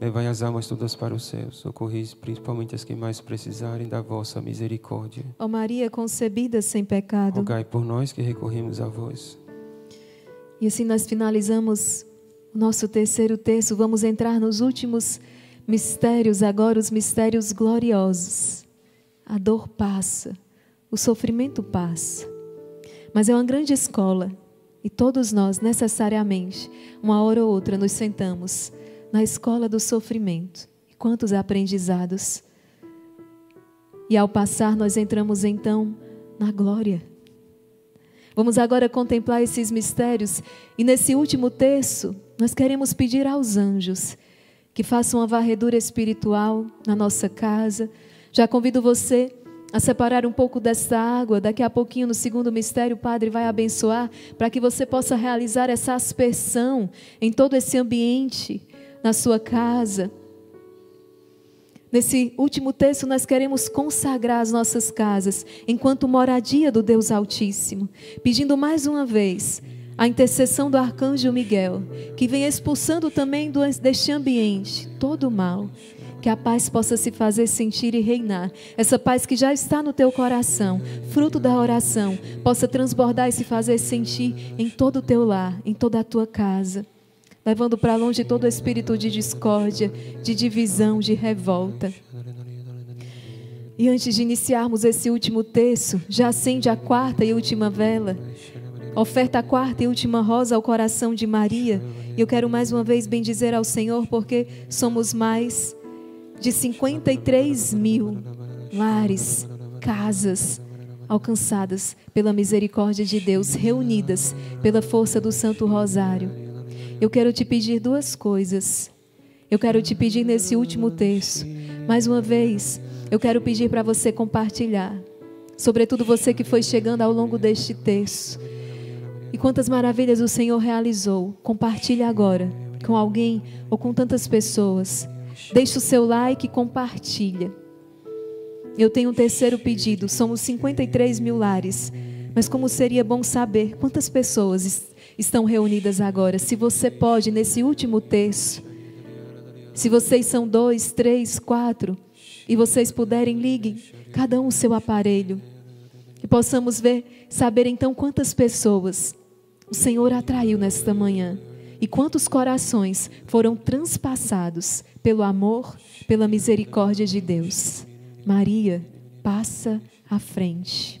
levai as almas todas para o céu, socorreis principalmente as que mais precisarem da vossa misericórdia. Ó Maria concebida sem pecado. Rogai por nós que recorremos a vós. E assim nós finalizamos o nosso terceiro terço. Vamos entrar nos últimos mistérios, agora os mistérios gloriosos. A dor passa, o sofrimento passa. Mas é uma grande escola e todos nós, necessariamente, uma hora ou outra, nos sentamos na escola do sofrimento. E quantos aprendizados! E ao passar, nós entramos então na glória. Vamos agora contemplar esses mistérios e nesse último terço, nós queremos pedir aos anjos que façam uma varredura espiritual na nossa casa. Já convido você a separar um pouco dessa água. Daqui a pouquinho, no segundo mistério, o Padre vai abençoar para que você possa realizar essa aspersão em todo esse ambiente, na sua casa. Nesse último texto, nós queremos consagrar as nossas casas enquanto moradia do Deus Altíssimo, pedindo mais uma vez a intercessão do arcanjo Miguel, que vem expulsando também deste ambiente todo o mal. Que a paz possa se fazer sentir e reinar. Essa paz que já está no teu coração, fruto da oração, possa transbordar e se fazer sentir em todo o teu lar, em toda a tua casa levando para longe todo espírito de discórdia, de divisão, de revolta. E antes de iniciarmos esse último terço, já acende a quarta e última vela. Oferta a quarta e última rosa ao coração de Maria. E eu quero mais uma vez bendizer ao Senhor, porque somos mais de 53 mil lares, casas alcançadas pela misericórdia de Deus, reunidas pela força do Santo Rosário. Eu quero te pedir duas coisas. Eu quero te pedir nesse último texto, mais uma vez, eu quero pedir para você compartilhar, sobretudo você que foi chegando ao longo deste texto. E quantas maravilhas o Senhor realizou. Compartilhe agora com alguém ou com tantas pessoas. Deixe o seu like e compartilha. Eu tenho um terceiro pedido. Somos 53 mil lares. Mas como seria bom saber quantas pessoas es- estão reunidas agora? Se você pode, nesse último terço, se vocês são dois, três, quatro, e vocês puderem, liguem cada um o seu aparelho. Que possamos ver, saber então quantas pessoas o Senhor atraiu nesta manhã e quantos corações foram transpassados pelo amor, pela misericórdia de Deus. Maria, passa à frente.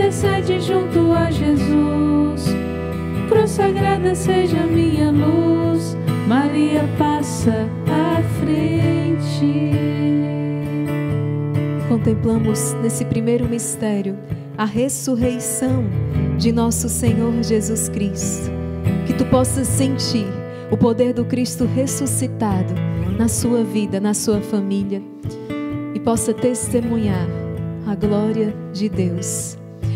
intercede junto a Jesus. Cruz sagrada seja minha luz. Maria passa à frente. Contemplamos nesse primeiro mistério a ressurreição de nosso Senhor Jesus Cristo. Que tu possas sentir o poder do Cristo ressuscitado na sua vida, na sua família e possa testemunhar a glória de Deus.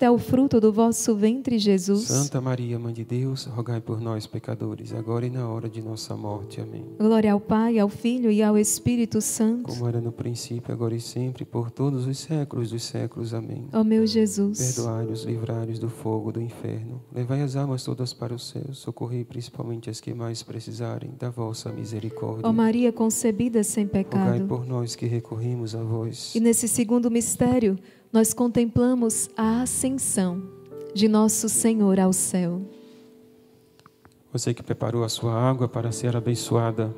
é o fruto do vosso ventre, Jesus. Santa Maria, Mãe de Deus, rogai por nós, pecadores, agora e na hora de nossa morte. Amém. Glória ao Pai, ao Filho e ao Espírito Santo. Como era no princípio, agora e sempre, por todos os séculos dos séculos. Amém. Ó meu Jesus, Perdoai-nos, livrai-nos do fogo do inferno. Levai as almas todas para o céu. Socorrei principalmente as que mais precisarem da vossa misericórdia. ó Maria concebida sem Rogai pecado. por nós que recorrimos a vós. E nesse segundo mistério, nós contemplamos a ascensão de nosso Senhor ao céu. Você que preparou a sua água para ser abençoada.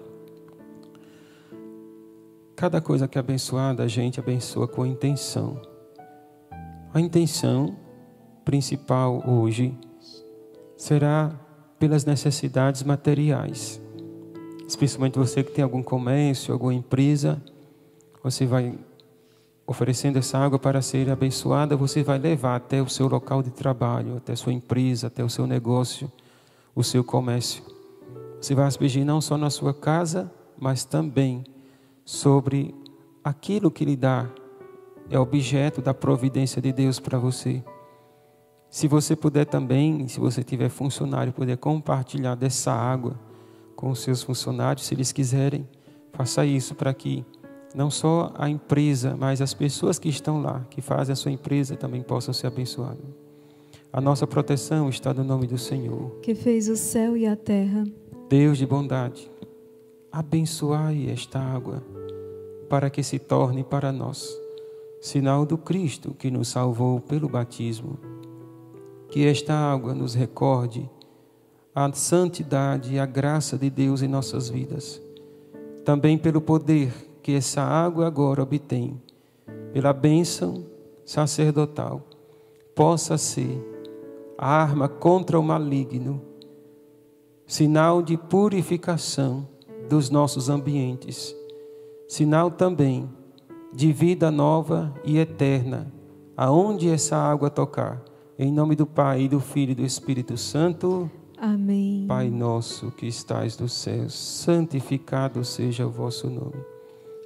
Cada coisa que é abençoada, a gente abençoa com intenção. A intenção principal hoje será pelas necessidades materiais. Especialmente você que tem algum comércio, alguma empresa, você vai oferecendo essa água para ser abençoada, você vai levar até o seu local de trabalho, até sua empresa, até o seu negócio, o seu comércio. Você vai aspergir não só na sua casa, mas também sobre aquilo que lhe dá é objeto da providência de Deus para você. Se você puder também, se você tiver funcionário, puder compartilhar dessa água com os seus funcionários, se eles quiserem, faça isso para que não só a empresa, mas as pessoas que estão lá, que fazem a sua empresa, também possam ser abençoadas. A nossa proteção está no nome do Senhor. Que fez o céu e a terra. Deus de bondade, abençoai esta água, para que se torne para nós sinal do Cristo que nos salvou pelo batismo. Que esta água nos recorde a santidade e a graça de Deus em nossas vidas. Também pelo poder que essa água agora obtém, pela bênção sacerdotal, possa ser a arma contra o maligno, sinal de purificação dos nossos ambientes, sinal também de vida nova e eterna, aonde essa água tocar. Em nome do Pai, do Filho e do Espírito Santo. Amém. Pai nosso que estais nos céus, santificado seja o vosso nome.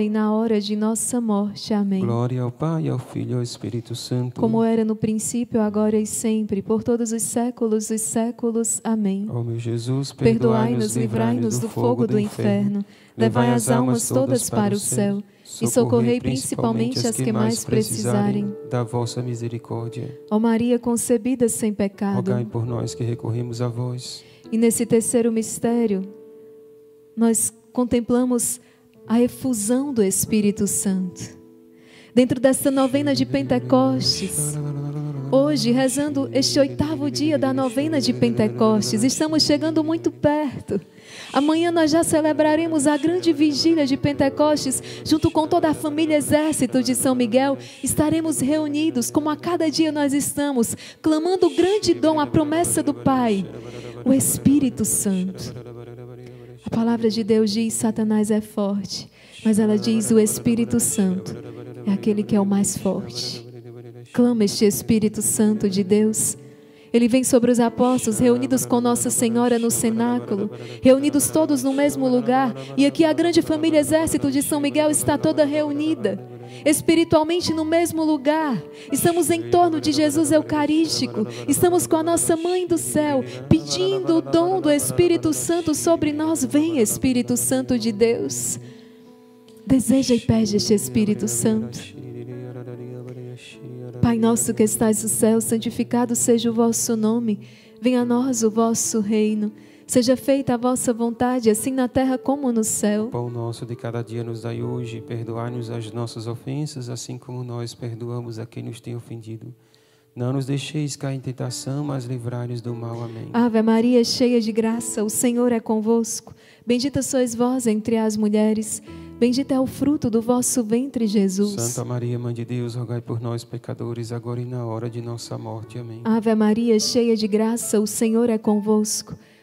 e na hora de nossa morte. Amém. Glória ao Pai, ao Filho e ao Espírito Santo. Como era no princípio, agora e sempre, por todos os séculos dos séculos. Amém. Ó meu Jesus, Perdoai-nos, livrai-nos do fogo do inferno, levai as almas todas para o céu e socorrei principalmente as que mais precisarem da vossa misericórdia. Ó Maria concebida sem pecado. Rogai por nós que recorremos a vós. E nesse terceiro mistério, nós contemplamos a efusão do Espírito Santo. Dentro desta novena de Pentecostes, hoje, rezando este oitavo dia da novena de Pentecostes, estamos chegando muito perto. Amanhã nós já celebraremos a grande vigília de Pentecostes, junto com toda a família Exército de São Miguel. Estaremos reunidos, como a cada dia nós estamos, clamando o grande dom, a promessa do Pai, o Espírito Santo. A palavra de Deus diz: Satanás é forte, mas ela diz: o Espírito Santo é aquele que é o mais forte. Clama este Espírito Santo de Deus. Ele vem sobre os apóstolos, reunidos com Nossa Senhora no cenáculo, reunidos todos no mesmo lugar, e aqui a grande família Exército de São Miguel está toda reunida, espiritualmente no mesmo lugar. Estamos em torno de Jesus Eucarístico, estamos com a nossa Mãe do céu, pedindo o dom do Espírito Santo sobre nós. Vem, Espírito Santo de Deus. Deseja e pede este Espírito Santo. Pai nosso que estais no céu, santificado seja o vosso nome. Venha a nós o vosso reino. Seja feita a vossa vontade, assim na terra como no céu. O pão nosso de cada dia nos dai hoje, perdoai-nos as nossas ofensas, assim como nós perdoamos a quem nos tem ofendido. Não nos deixeis cair em tentação, mas livrai-nos do mal. Amém. Ave Maria, cheia de graça, o Senhor é convosco. Bendita sois vós entre as mulheres. Bendito é o fruto do vosso ventre, Jesus. Santa Maria, Mãe de Deus, rogai por nós, pecadores, agora e na hora de nossa morte. Amém. Ave Maria, cheia de graça, o Senhor é convosco.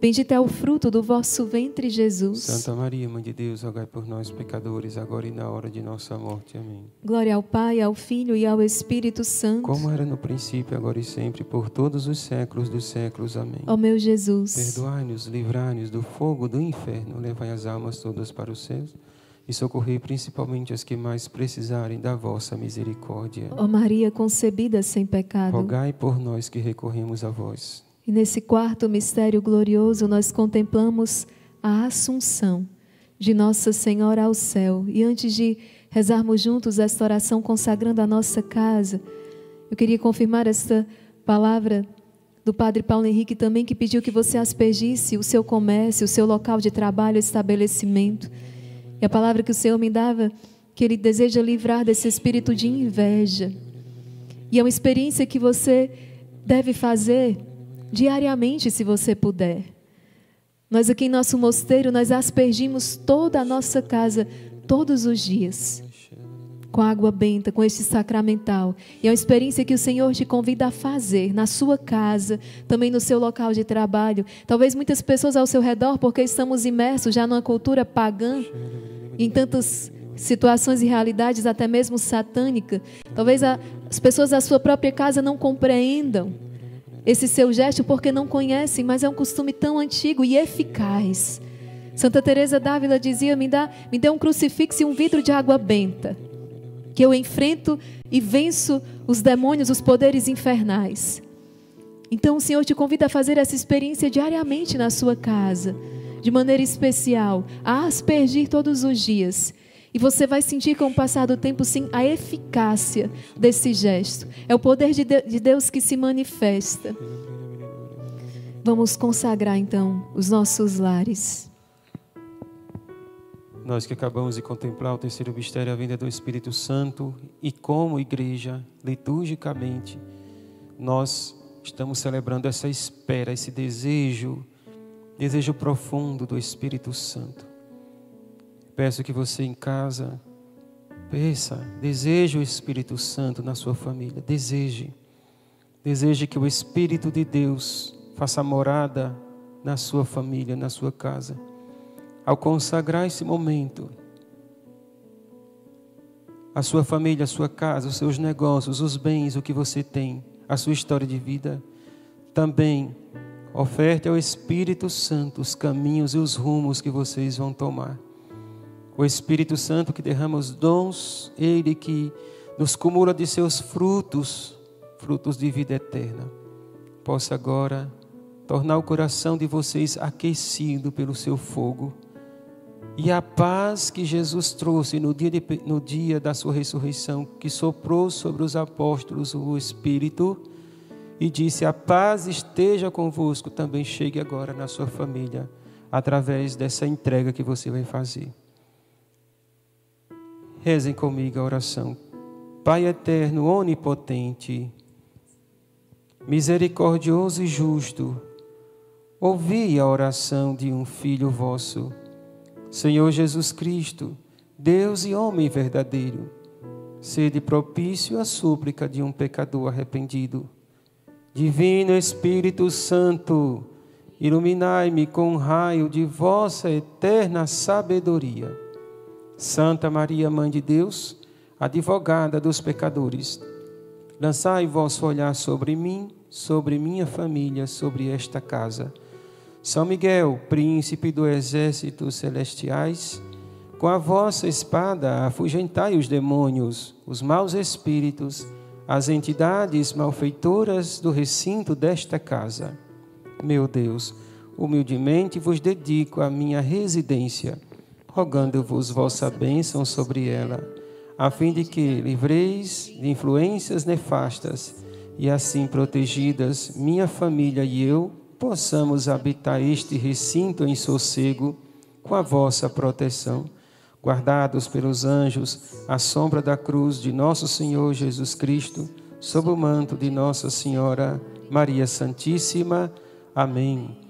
Bendito é o fruto do vosso ventre, Jesus. Santa Maria, Mãe de Deus, rogai por nós, pecadores, agora e na hora de nossa morte. Amém. Glória ao Pai, ao Filho e ao Espírito Santo. Como era no princípio, agora e sempre, por todos os séculos dos séculos. Amém. Ó meu Jesus, Perdoai-nos, livrai-nos do fogo do inferno, levai as almas todas para os céus e socorrei principalmente as que mais precisarem da vossa misericórdia. ó Maria concebida sem pecado. Rogai por nós que recorremos a vós. E nesse quarto mistério glorioso, nós contemplamos a Assunção de Nossa Senhora ao céu. E antes de rezarmos juntos esta oração consagrando a nossa casa, eu queria confirmar esta palavra do Padre Paulo Henrique também, que pediu que você aspergisse o seu comércio, o seu local de trabalho, estabelecimento. E a palavra que o Senhor me dava, que Ele deseja livrar desse espírito de inveja. E é uma experiência que você deve fazer diariamente, se você puder. Nós aqui em nosso mosteiro, nós aspergimos toda a nossa casa todos os dias. Com água benta, com este sacramental. E é uma experiência que o Senhor te convida a fazer na sua casa, também no seu local de trabalho. Talvez muitas pessoas ao seu redor, porque estamos imersos já numa cultura pagã, em tantas situações e realidades, até mesmo satânica. Talvez as pessoas da sua própria casa não compreendam esse seu gesto porque não conhecem, mas é um costume tão antigo e eficaz. Santa Teresa d'Ávila dizia: "Me dá, me dê um crucifixo e um vidro de água benta, que eu enfrento e venço os demônios, os poderes infernais." Então o Senhor te convida a fazer essa experiência diariamente na sua casa, de maneira especial, a aspergir todos os dias. E você vai sentir com o passar do tempo, sim, a eficácia desse gesto. É o poder de Deus que se manifesta. Vamos consagrar então os nossos lares. Nós que acabamos de contemplar o terceiro mistério, a vinda do Espírito Santo, e como igreja, liturgicamente, nós estamos celebrando essa espera, esse desejo, desejo profundo do Espírito Santo. Peço que você em casa peça, deseje o Espírito Santo na sua família, deseje. Deseje que o Espírito de Deus faça morada na sua família, na sua casa. Ao consagrar esse momento, a sua família, a sua casa, os seus negócios, os bens, o que você tem, a sua história de vida. Também oferte ao Espírito Santo os caminhos e os rumos que vocês vão tomar. O Espírito Santo que derrama os dons, ele que nos cumula de seus frutos, frutos de vida eterna, possa agora tornar o coração de vocês aquecido pelo seu fogo. E a paz que Jesus trouxe no dia, de, no dia da sua ressurreição, que soprou sobre os apóstolos o Espírito e disse: A paz esteja convosco, também chegue agora na sua família, através dessa entrega que você vai fazer. Rezem comigo a oração. Pai eterno, onipotente, misericordioso e justo, ouvi a oração de um filho vosso, Senhor Jesus Cristo, Deus e homem verdadeiro, sede propício à súplica de um pecador arrependido. Divino Espírito Santo, iluminai-me com o raio de vossa eterna sabedoria. Santa Maria, Mãe de Deus, advogada dos pecadores, lançai vosso olhar sobre mim, sobre minha família, sobre esta casa. São Miguel, príncipe do exército celestiais, com a vossa espada afugentai os demônios, os maus espíritos, as entidades malfeitoras do recinto desta casa. Meu Deus, humildemente vos dedico a minha residência, rogando-vos vossa bênção sobre ela a fim de que, livreis de influências nefastas e assim protegidas, minha família e eu possamos habitar este recinto em sossego com a vossa proteção, guardados pelos anjos à sombra da cruz de nosso Senhor Jesus Cristo, sob o manto de Nossa Senhora Maria Santíssima. Amém.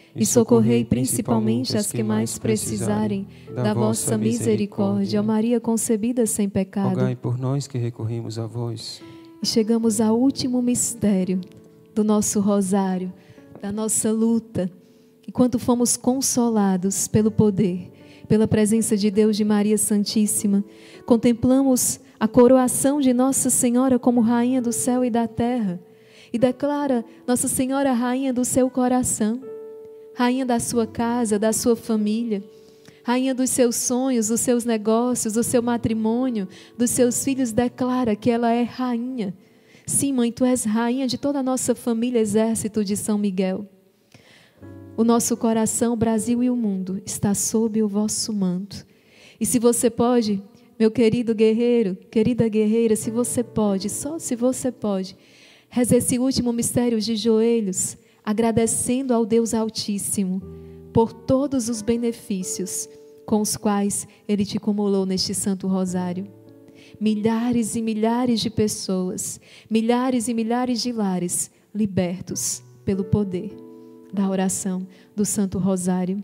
e socorrei principalmente as que mais precisarem da vossa misericórdia. Ó Maria concebida sem pecado. Rogai por nós que recorremos a vós. E chegamos ao último mistério, do nosso rosário, da nossa luta, enquanto fomos consolados pelo poder, pela presença de Deus de Maria Santíssima, contemplamos a coroação de Nossa Senhora como Rainha do céu e da terra e declara Nossa Senhora Rainha do seu coração, Rainha da sua casa, da sua família rainha dos seus sonhos, dos seus negócios, do seu matrimônio, dos seus filhos, declara que ela é rainha. Sim, mãe, tu és rainha de toda a nossa família, exército de São Miguel. O nosso coração, o Brasil e o mundo está sob o vosso manto. E se você pode, meu querido guerreiro, querida guerreira, se você pode, só se você pode, reze esse último mistério de joelhos, agradecendo ao Deus Altíssimo por todos os benefícios com os quais Ele te acumulou neste Santo Rosário. Milhares e milhares de pessoas, milhares e milhares de lares libertos pelo poder da oração do Santo Rosário.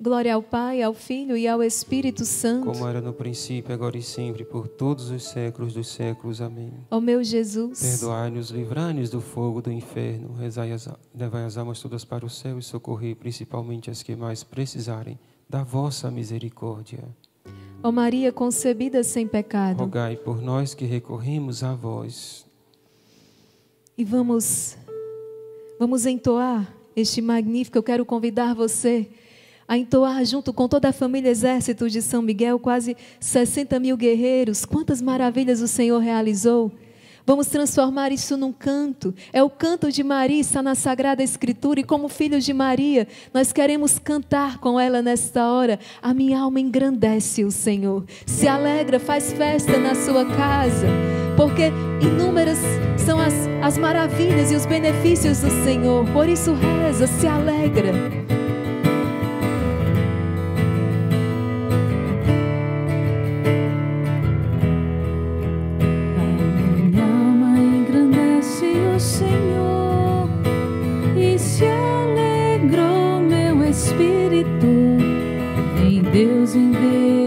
Glória ao Pai, ao Filho e ao Espírito Santo. Como era no princípio, agora e sempre, por todos os séculos dos séculos. Amém. Ó meu Jesus, Perdoai-nos, livrai-nos do fogo do inferno, rezai as, levai as almas todas para o céu e socorrei principalmente as que mais precisarem da vossa misericórdia. ó Maria concebida sem pecado. Rogai por nós que recorremos a vós. E vamos, vamos entoar este magnífico. Eu quero convidar você a entoar junto com toda a família Exército de São Miguel, quase 60 mil guerreiros. Quantas maravilhas o Senhor realizou. Vamos transformar isso num canto. É o canto de Maria, está na Sagrada Escritura. E como filhos de Maria, nós queremos cantar com ela nesta hora. A minha alma engrandece o Senhor. Se alegra, faz festa na sua casa. Porque inúmeras são as, as maravilhas e os benefícios do Senhor. Por isso, reza, se alegra. Em Deus, em Deus,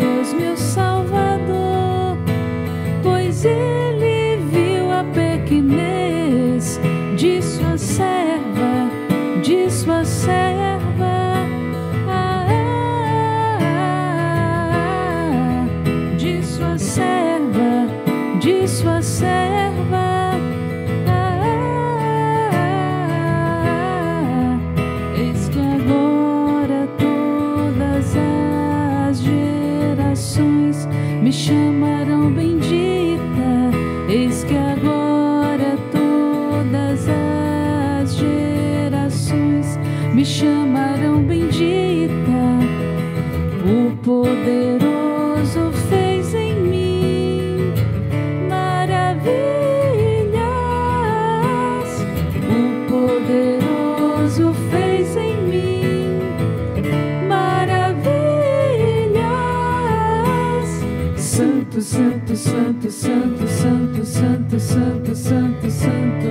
santo, santo, santo, santo, santo, santo, santo, santo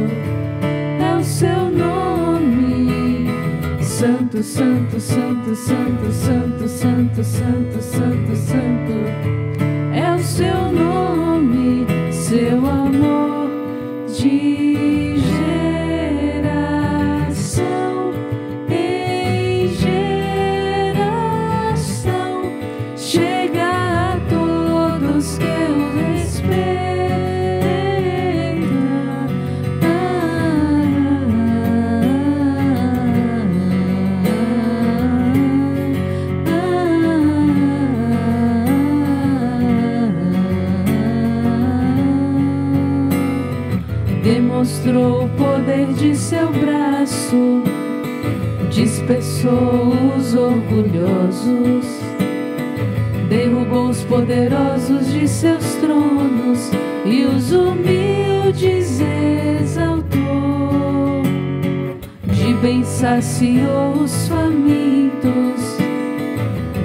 é o seu nome. Santo, santo, santo, santo, santo, santo, santo, santo, santo é dispersou os orgulhosos derrubou os poderosos de seus tronos e os humildes exaltou. De bem saciou os famintos,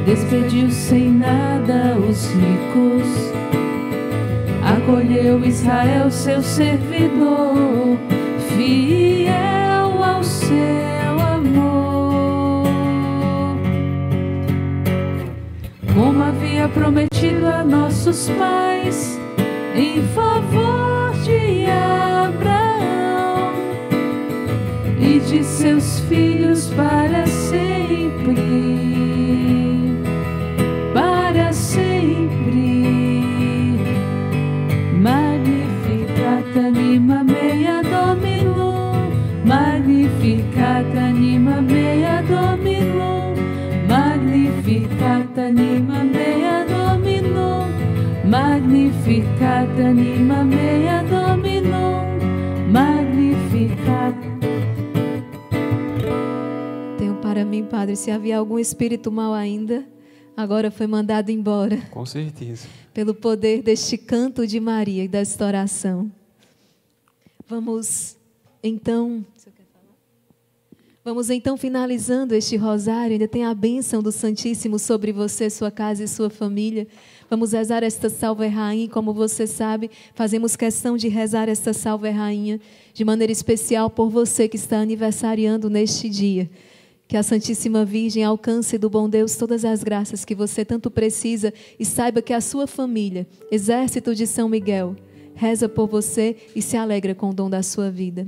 despediu sem nada os ricos. Acolheu Israel, seu servidor, fiel prometido a nossos pais, em favor de Abraão e de seus filhos para sempre. Para sempre. Magnificat anima mea Dominum, Magnificat anima mea Dominum, Magnificat anima Magnificat anima mea Dominum, Magnificat. Tenho para mim, Padre, se havia algum espírito mau ainda, agora foi mandado embora Com certeza. pelo poder deste canto de Maria e desta oração. Vamos então. Vamos então finalizando este rosário. Ainda tem a bênção do Santíssimo sobre você, sua casa e sua família. Vamos rezar esta salve rainha. Como você sabe, fazemos questão de rezar esta salve rainha de maneira especial por você que está aniversariando neste dia. Que a Santíssima Virgem alcance do bom Deus todas as graças que você tanto precisa e saiba que a sua família, Exército de São Miguel, reza por você e se alegra com o dom da sua vida.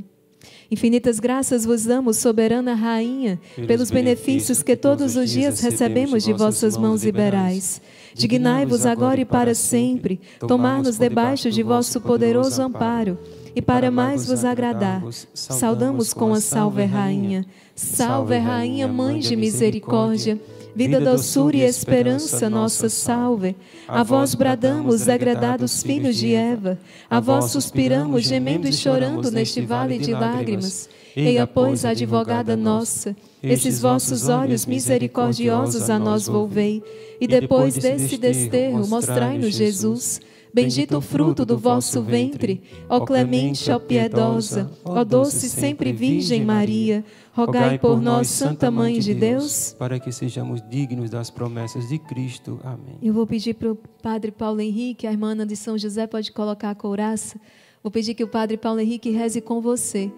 Infinitas graças vos damos, soberana Rainha, pelos benefícios que todos os dias recebemos de vossas mãos liberais. Dignai-vos agora e para sempre tomar-nos debaixo de vosso poderoso amparo. E para mais vos agradar, saudamos com a Salve Rainha. Salve Rainha, Mãe de Misericórdia, vida, doçura e esperança, nossa salve. A vós bradamos, degradados filhos de Eva, a vós suspiramos, gemendo e chorando neste vale de lágrimas. Eia, pois, advogada nossa, esses vossos olhos misericordiosos a nós volvei, e depois desse desterro mostrai-nos Jesus. Bendito o fruto do vosso ventre, ó clemente, ó piedosa, ó doce sempre Virgem Maria, rogai por nós, Santa Mãe de Deus. para que sejamos dignos das promessas de Cristo. Amém. Eu vou pedir para o Padre Paulo Henrique, a irmã Ana de São José pode colocar a couraça. Vou pedir que o Padre Paulo Henrique reze com você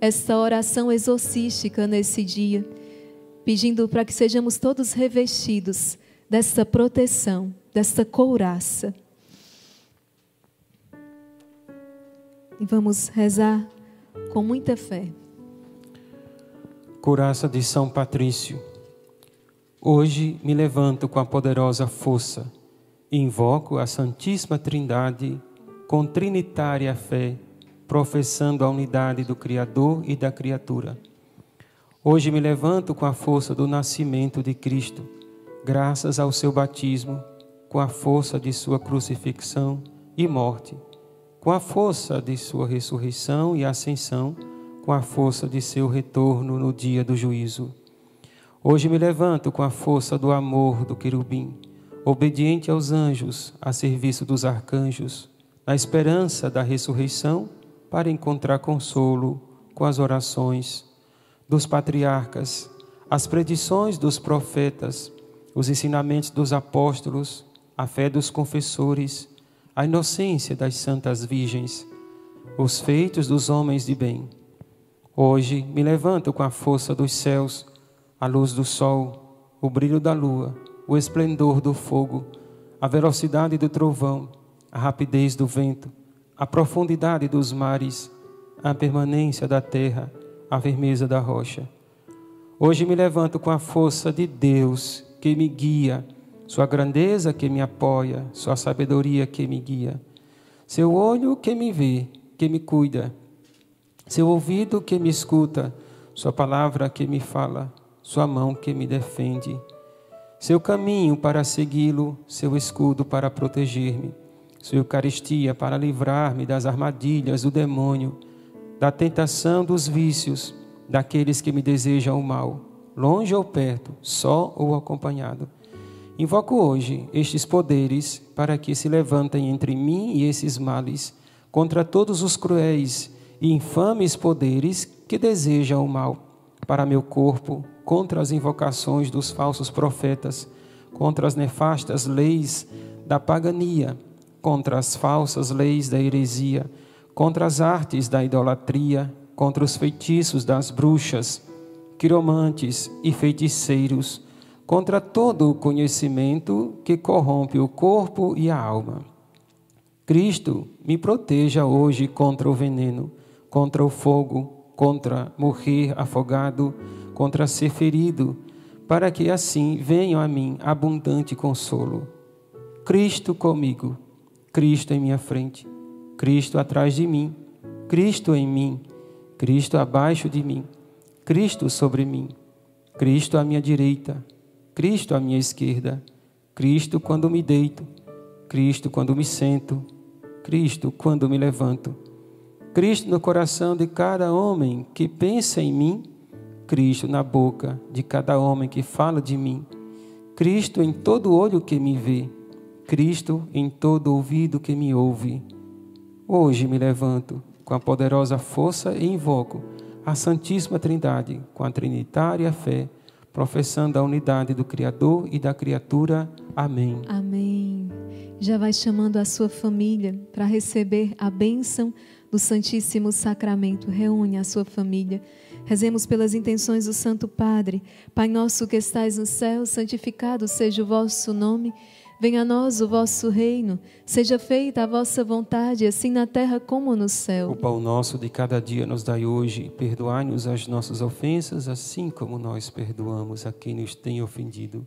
esta oração exorcística nesse dia, pedindo para que sejamos todos revestidos desta proteção, desta couraça. E vamos rezar com muita fé. Coraça de São Patrício. Hoje me levanto com a poderosa força e invoco a Santíssima Trindade com trinitária fé, professando a unidade do Criador e da criatura. Hoje me levanto com a força do nascimento de Cristo, graças ao seu batismo, com a força de sua crucifixão e morte, com a força de sua ressurreição e ascensão, com a força de seu retorno no dia do juízo. Hoje me levanto com a força do amor do querubim, obediente aos anjos, a serviço dos arcanjos, na esperança da ressurreição, para encontrar consolo com as orações dos patriarcas, as predições dos profetas, os ensinamentos dos apóstolos, a fé dos confessores, a inocência das santas virgens, os feitos dos homens de bem. Hoje me levanto com a força dos céus, a luz do sol, o brilho da lua, o esplendor do fogo, a velocidade do trovão, a rapidez do vento, a profundidade dos mares, a permanência da terra, a firmeza da rocha. Hoje me levanto com a força de Deus que me guia sua grandeza que me apoia, Sua sabedoria que me guia, Seu olho que me vê, que me cuida, Seu ouvido que me escuta, Sua palavra que me fala, Sua mão que me defende, Seu caminho para segui-lo, Seu escudo para proteger-me, Sua Eucaristia para livrar-me das armadilhas do demônio, da tentação dos vícios, daqueles que me desejam o mal, longe ou perto, só ou acompanhado. Invoco hoje estes poderes para que se levantem entre mim e esses males contra todos os cruéis e infames poderes que desejam o mal para meu corpo, contra as invocações dos falsos profetas, contra as nefastas leis da pagania, contra as falsas leis da heresia, contra as artes da idolatria, contra os feitiços das bruxas, quiromantes e feiticeiros contra todo o conhecimento que corrompe o corpo e a alma. Cristo me proteja hoje contra o veneno, contra o fogo, contra morrer afogado, contra ser ferido, para que assim venha a mim abundante consolo. Cristo comigo, Cristo em minha frente, Cristo atrás de mim, Cristo em mim, Cristo abaixo de mim, Cristo sobre mim, Cristo à minha direita, Cristo à minha esquerda, Cristo quando me deito, Cristo quando me sento, Cristo quando me levanto, Cristo no coração de cada homem que pensa em mim, Cristo na boca de cada homem que fala de mim, Cristo em todo olho que me vê, Cristo em todo ouvido que me ouve. Hoje me levanto com a poderosa força e invoco a Santíssima Trindade com a trinitária fé professando a unidade do Criador e da criatura. Amém. Amém. Já vai chamando a sua família para receber a bênção do Santíssimo Sacramento. Reúne a sua família. Rezemos pelas intenções do Santo Padre. Pai nosso que estais no céu, santificado seja o vosso nome. Venha a nós o vosso reino, seja feita a vossa vontade, assim na terra como no céu. O pão nosso de cada dia nos dai hoje, perdoai-nos as nossas ofensas, assim como nós perdoamos a quem nos tem ofendido.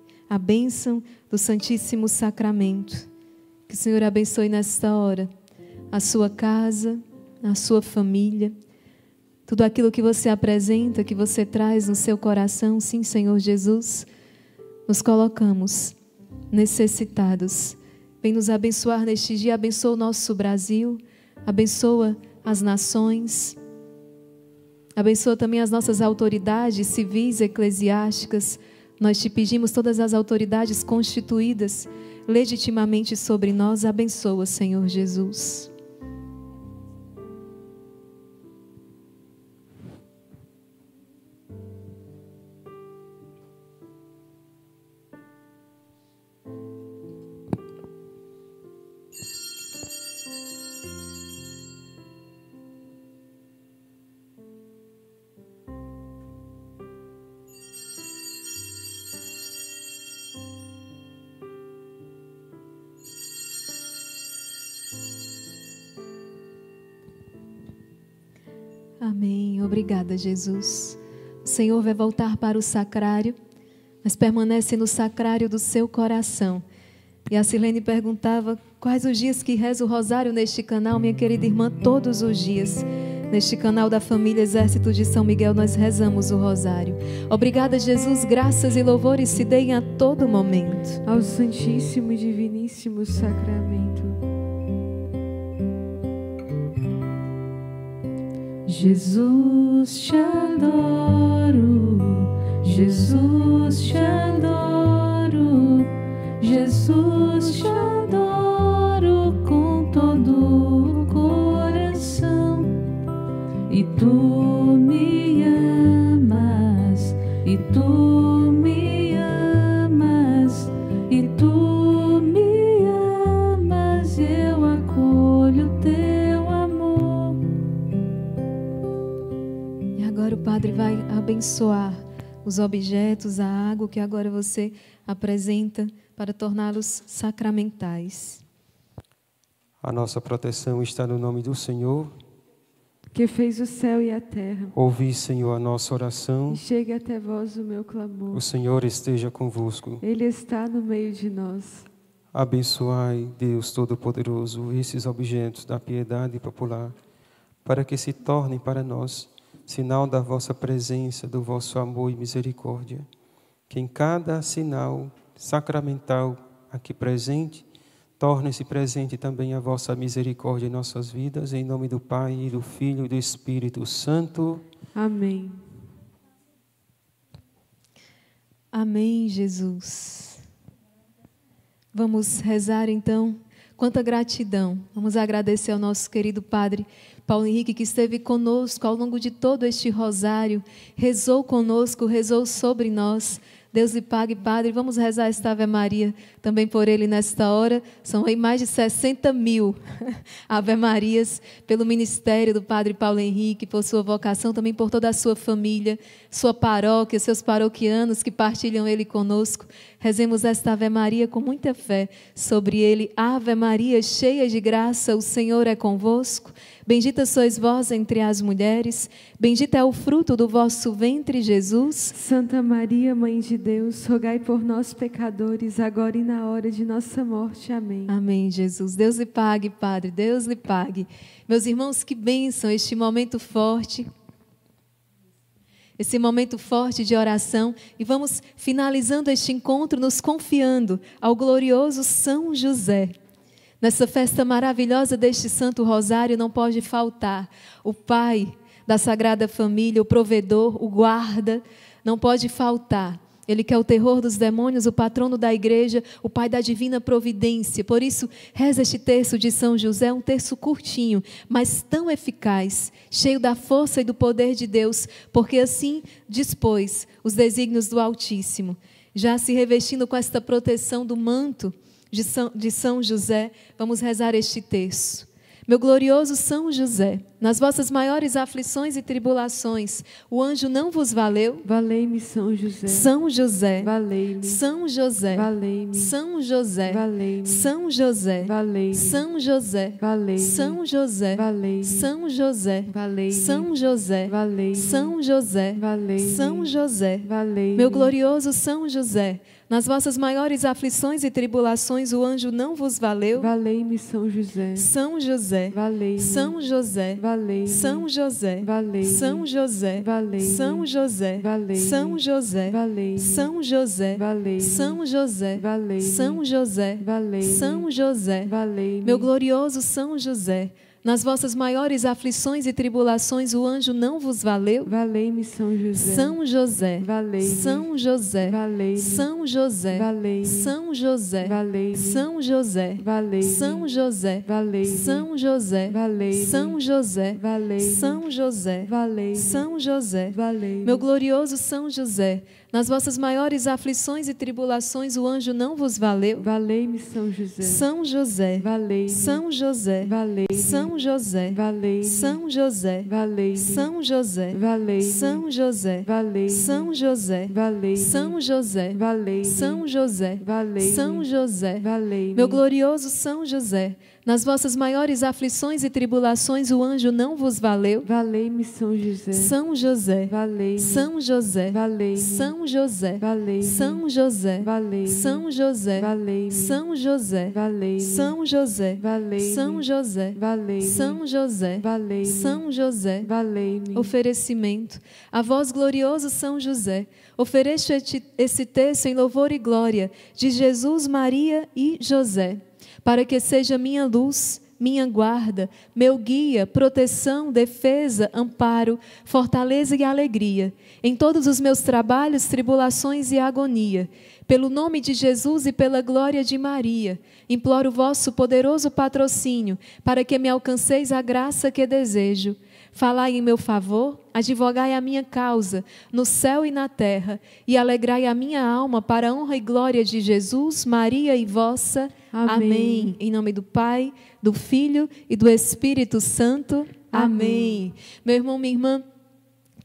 a bênção do Santíssimo Sacramento. Que o Senhor abençoe nesta hora a sua casa, a sua família tudo aquilo que você apresenta, que você traz no seu coração, sim, Senhor Jesus, nos colocamos necessitados. Vem nos abençoar neste dia, abençoa o nosso Brasil, abençoa as nações, abençoa também as nossas autoridades civis, eclesiásticas. Nós te pedimos todas as autoridades constituídas legitimamente sobre nós, abençoa, Senhor Jesus. Obrigada, Jesus. O Senhor vai voltar para o sacrário, mas permanece no sacrário do seu coração. E a Silene perguntava quais os dias que reza o rosário neste canal, minha querida irmã, todos os dias. Neste canal da família Exército de São Miguel, nós rezamos o rosário. Obrigada, Jesus. Graças e louvores se deem a todo momento. Ao Santíssimo e Diviníssimo Sacramento Jesus te adoro, Jesus te adoro, Jesus te adoro com todo o coração. E tu me amas, e tu me amas, e tu Padre vai abençoar os objetos, a água que agora você apresenta para torná-los sacramentais. A nossa proteção está no nome do Senhor. Que fez o céu e a terra. Ouvi, Senhor, a nossa oração. E chegue até vós o meu clamor. O Senhor esteja convosco. Ele está no meio de nós. Abençoai, Deus Todo-Poderoso, esses objetos da piedade popular, para que se tornem para nós sinal da vossa presença, do vosso amor e misericórdia. Que em cada sinal sacramental aqui presente, torne-se presente também a vossa misericórdia em nossas vidas, em nome do Pai, e do Filho e do Espírito Santo. Amém. Amém, Jesus. Vamos rezar então. Quanta gratidão. Vamos agradecer ao nosso querido Padre Paulo Henrique, que esteve conosco ao longo de todo este rosário, rezou conosco, rezou sobre nós. Deus lhe pague, Padre. Vamos rezar esta Ave Maria também por ele nesta hora. São aí mais de 60 mil Ave Marias pelo ministério do Padre Paulo Henrique, por sua vocação, também por toda a sua família, sua paróquia, seus paroquianos que partilham ele conosco. Rezemos esta Ave Maria com muita fé sobre ele. Ave Maria, cheia de graça, o Senhor é convosco. Bendita sois vós entre as mulheres, bendito é o fruto do vosso ventre, Jesus. Santa Maria, Mãe de Deus, rogai por nós, pecadores, agora e na hora de nossa morte. Amém. Amém, Jesus. Deus lhe pague, Padre, Deus lhe pague. Meus irmãos, que bênção este momento forte. Esse momento forte de oração e vamos finalizando este encontro nos confiando ao glorioso São José. Nessa festa maravilhosa deste Santo Rosário não pode faltar o Pai da Sagrada Família, o provedor, o guarda, não pode faltar. Ele que é o terror dos demônios, o patrono da igreja, o Pai da divina providência. Por isso, reza este terço de São José, um terço curtinho, mas tão eficaz, cheio da força e do poder de Deus, porque assim dispôs os desígnios do Altíssimo. Já se revestindo com esta proteção do manto de São, de São José, vamos rezar este terço. Meu glorioso São José, nas vossas maiores aflições e tribulações, o anjo não vos valeu? Valei-me, São José. São José. Valei-me. São José. Valei-me. São José. Valei-me. São José. Valei-me. São José. Valei-me. São José. Valei-me. São José. Valei-me. São José. Valei-me. São José. Valei-me. São José. Valei-me. Meu glorioso São José, nas vossas maiores aflições e tribulações, o anjo não vos valeu? Valei-me, São José. São José. Valei-me. São José. Valei-me. São José. Valei-me. São José. Valei-me. São José. Valei-me. São José. Valei-me. São José. Valei-me. São José. Valei-me. São José. Valei-me. São José. Valei-me. Meu glorioso São José, nas vossas maiores aflições e tribulações, o anjo não vos valeu? Valei-me, São José. São José. Valei-me. São José. Valei-me. São José. Valei-me. São José. Valei-me. São José. Valei-me. São José. Valei-me. São José. Valei-me. São José. Valei-me. São José. Valei-me. São José. Valei-me. Meu glorioso São José, nas vossas maiores aflições e tribulações, o anjo não vos valeu? Valei-me, São José. São José. Valei-me. São José. Valei-me. São José. Valei-me. São José. Valei-me. São José. Valei-me. São José. Valei-me. São José. Valei-me. São José. Valei-me. São José. Valei-me. São José. Valei-me. Meu glorioso São José, nas vossas maiores aflições e tribulações, o anjo não vos valeu? Valei-me, São José. São José. Valei-me. São José. Valei-me. São José. Valei-me. São José. Valei-me. São José. Valei-me. São José. Valei-me. São José. Valei-me. São José. Valei-me. São José. Valei-me. São José. Valei-me. Oferecimento. A vós, glorioso São José, ofereço este- esse texto em louvor e glória de Jesus, Maria e José, para que seja minha luz, minha guarda, meu guia, proteção, defesa, amparo, fortaleza e alegria, em todos os meus trabalhos, tribulações e agonia. Pelo nome de Jesus e pela glória de Maria, imploro vosso poderoso patrocínio, para que me alcanceis a graça que desejo. Falai em meu favor, advogai a minha causa, no céu e na terra, e alegrai a minha alma para a honra e glória de Jesus, Maria e vossa. Amém. Amém. Em nome do Pai, do Filho e do Espírito Santo. Amém. Amém. Meu irmão, minha irmã,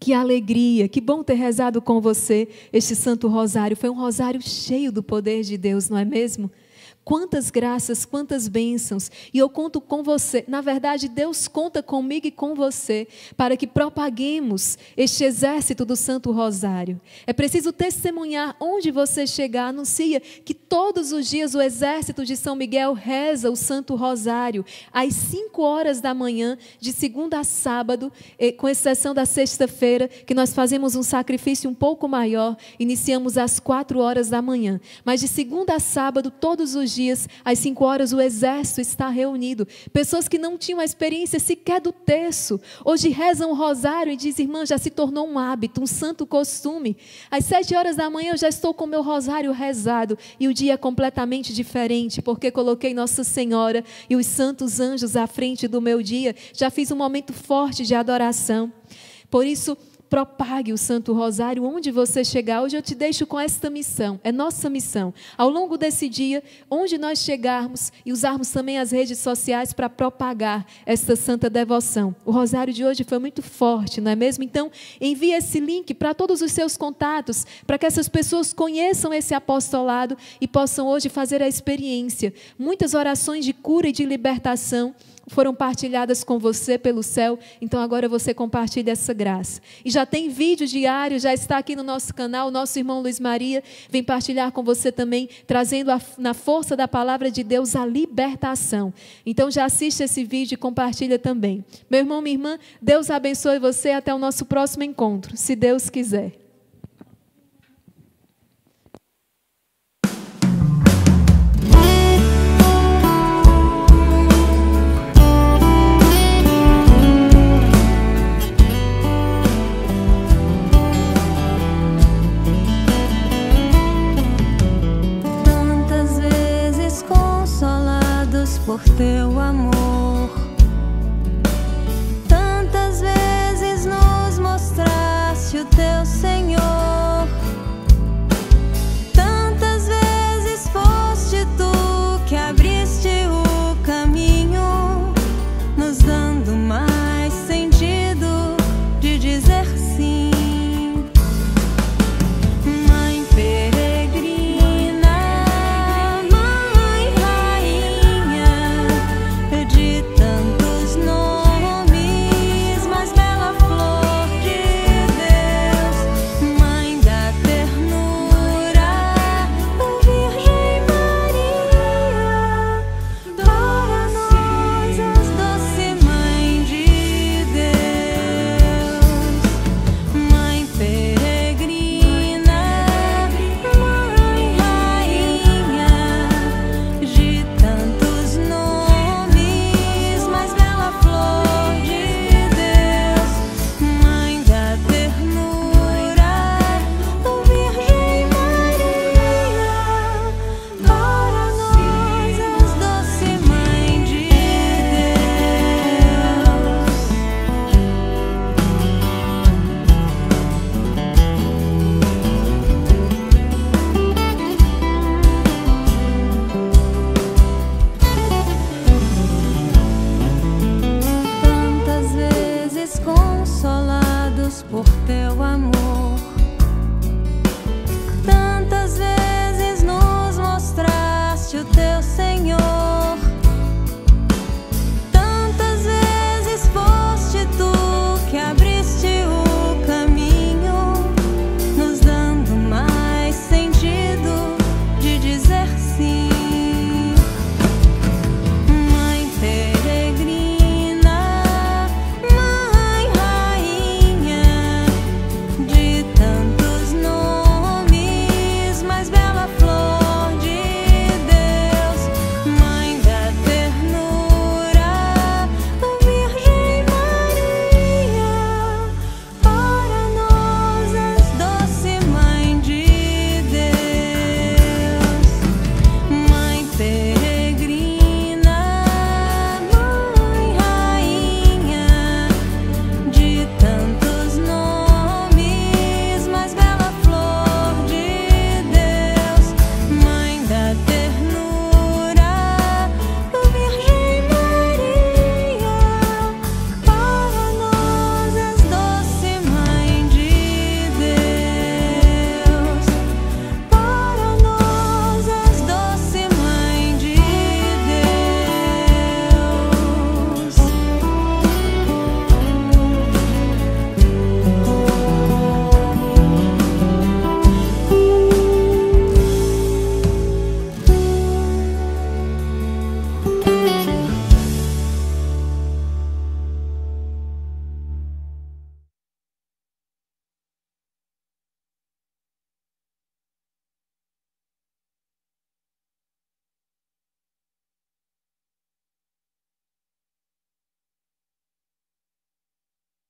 que alegria, que bom ter rezado com você este Santo Rosário. Foi um rosário cheio do poder de Deus, não é mesmo? Quantas graças, quantas bênçãos. E eu conto com você. Na verdade, Deus conta comigo e com você para que propaguemos este exército do Santo Rosário. É preciso testemunhar onde você chegar. Anuncia que todos os dias o exército de São Miguel reza o Santo Rosário às 5 horas da manhã, de segunda a sábado, com exceção da sexta-feira, que nós fazemos um sacrifício um pouco maior. Iniciamos às 4 horas da manhã. Mas de segunda a sábado, todos os dias, às cinco horas, o exército está reunido. Pessoas que não tinham a experiência sequer do terço, hoje rezam o rosário e dizem, irmã, já se tornou um hábito, um santo costume. Às sete horas da manhã eu já estou com o meu rosário rezado e o dia é completamente diferente, porque coloquei Nossa Senhora e os santos anjos à frente do meu dia. Já fiz um momento forte de adoração. Por isso, propague o Santo Rosário onde você chegar. Hoje eu te deixo com esta missão, é nossa missão. Ao longo desse dia, onde nós chegarmos e usarmos também as redes sociais para propagar esta santa devoção. O Rosário de hoje foi muito forte, não é mesmo? Então, envie esse link para todos os seus contatos, para que essas pessoas conheçam esse apostolado e possam hoje fazer a experiência. Muitas orações de cura e de libertação foram partilhadas com você pelo céu, então agora você compartilha essa graça. E já tem vídeo diário, já está aqui no nosso canal, nosso irmão Luiz Maria vem partilhar com você também, trazendo a, na força da palavra de Deus a libertação. Então já assiste esse vídeo e compartilha também. Meu irmão, minha irmã, Deus abençoe você até o nosso próximo encontro, se Deus quiser. Por teu amor.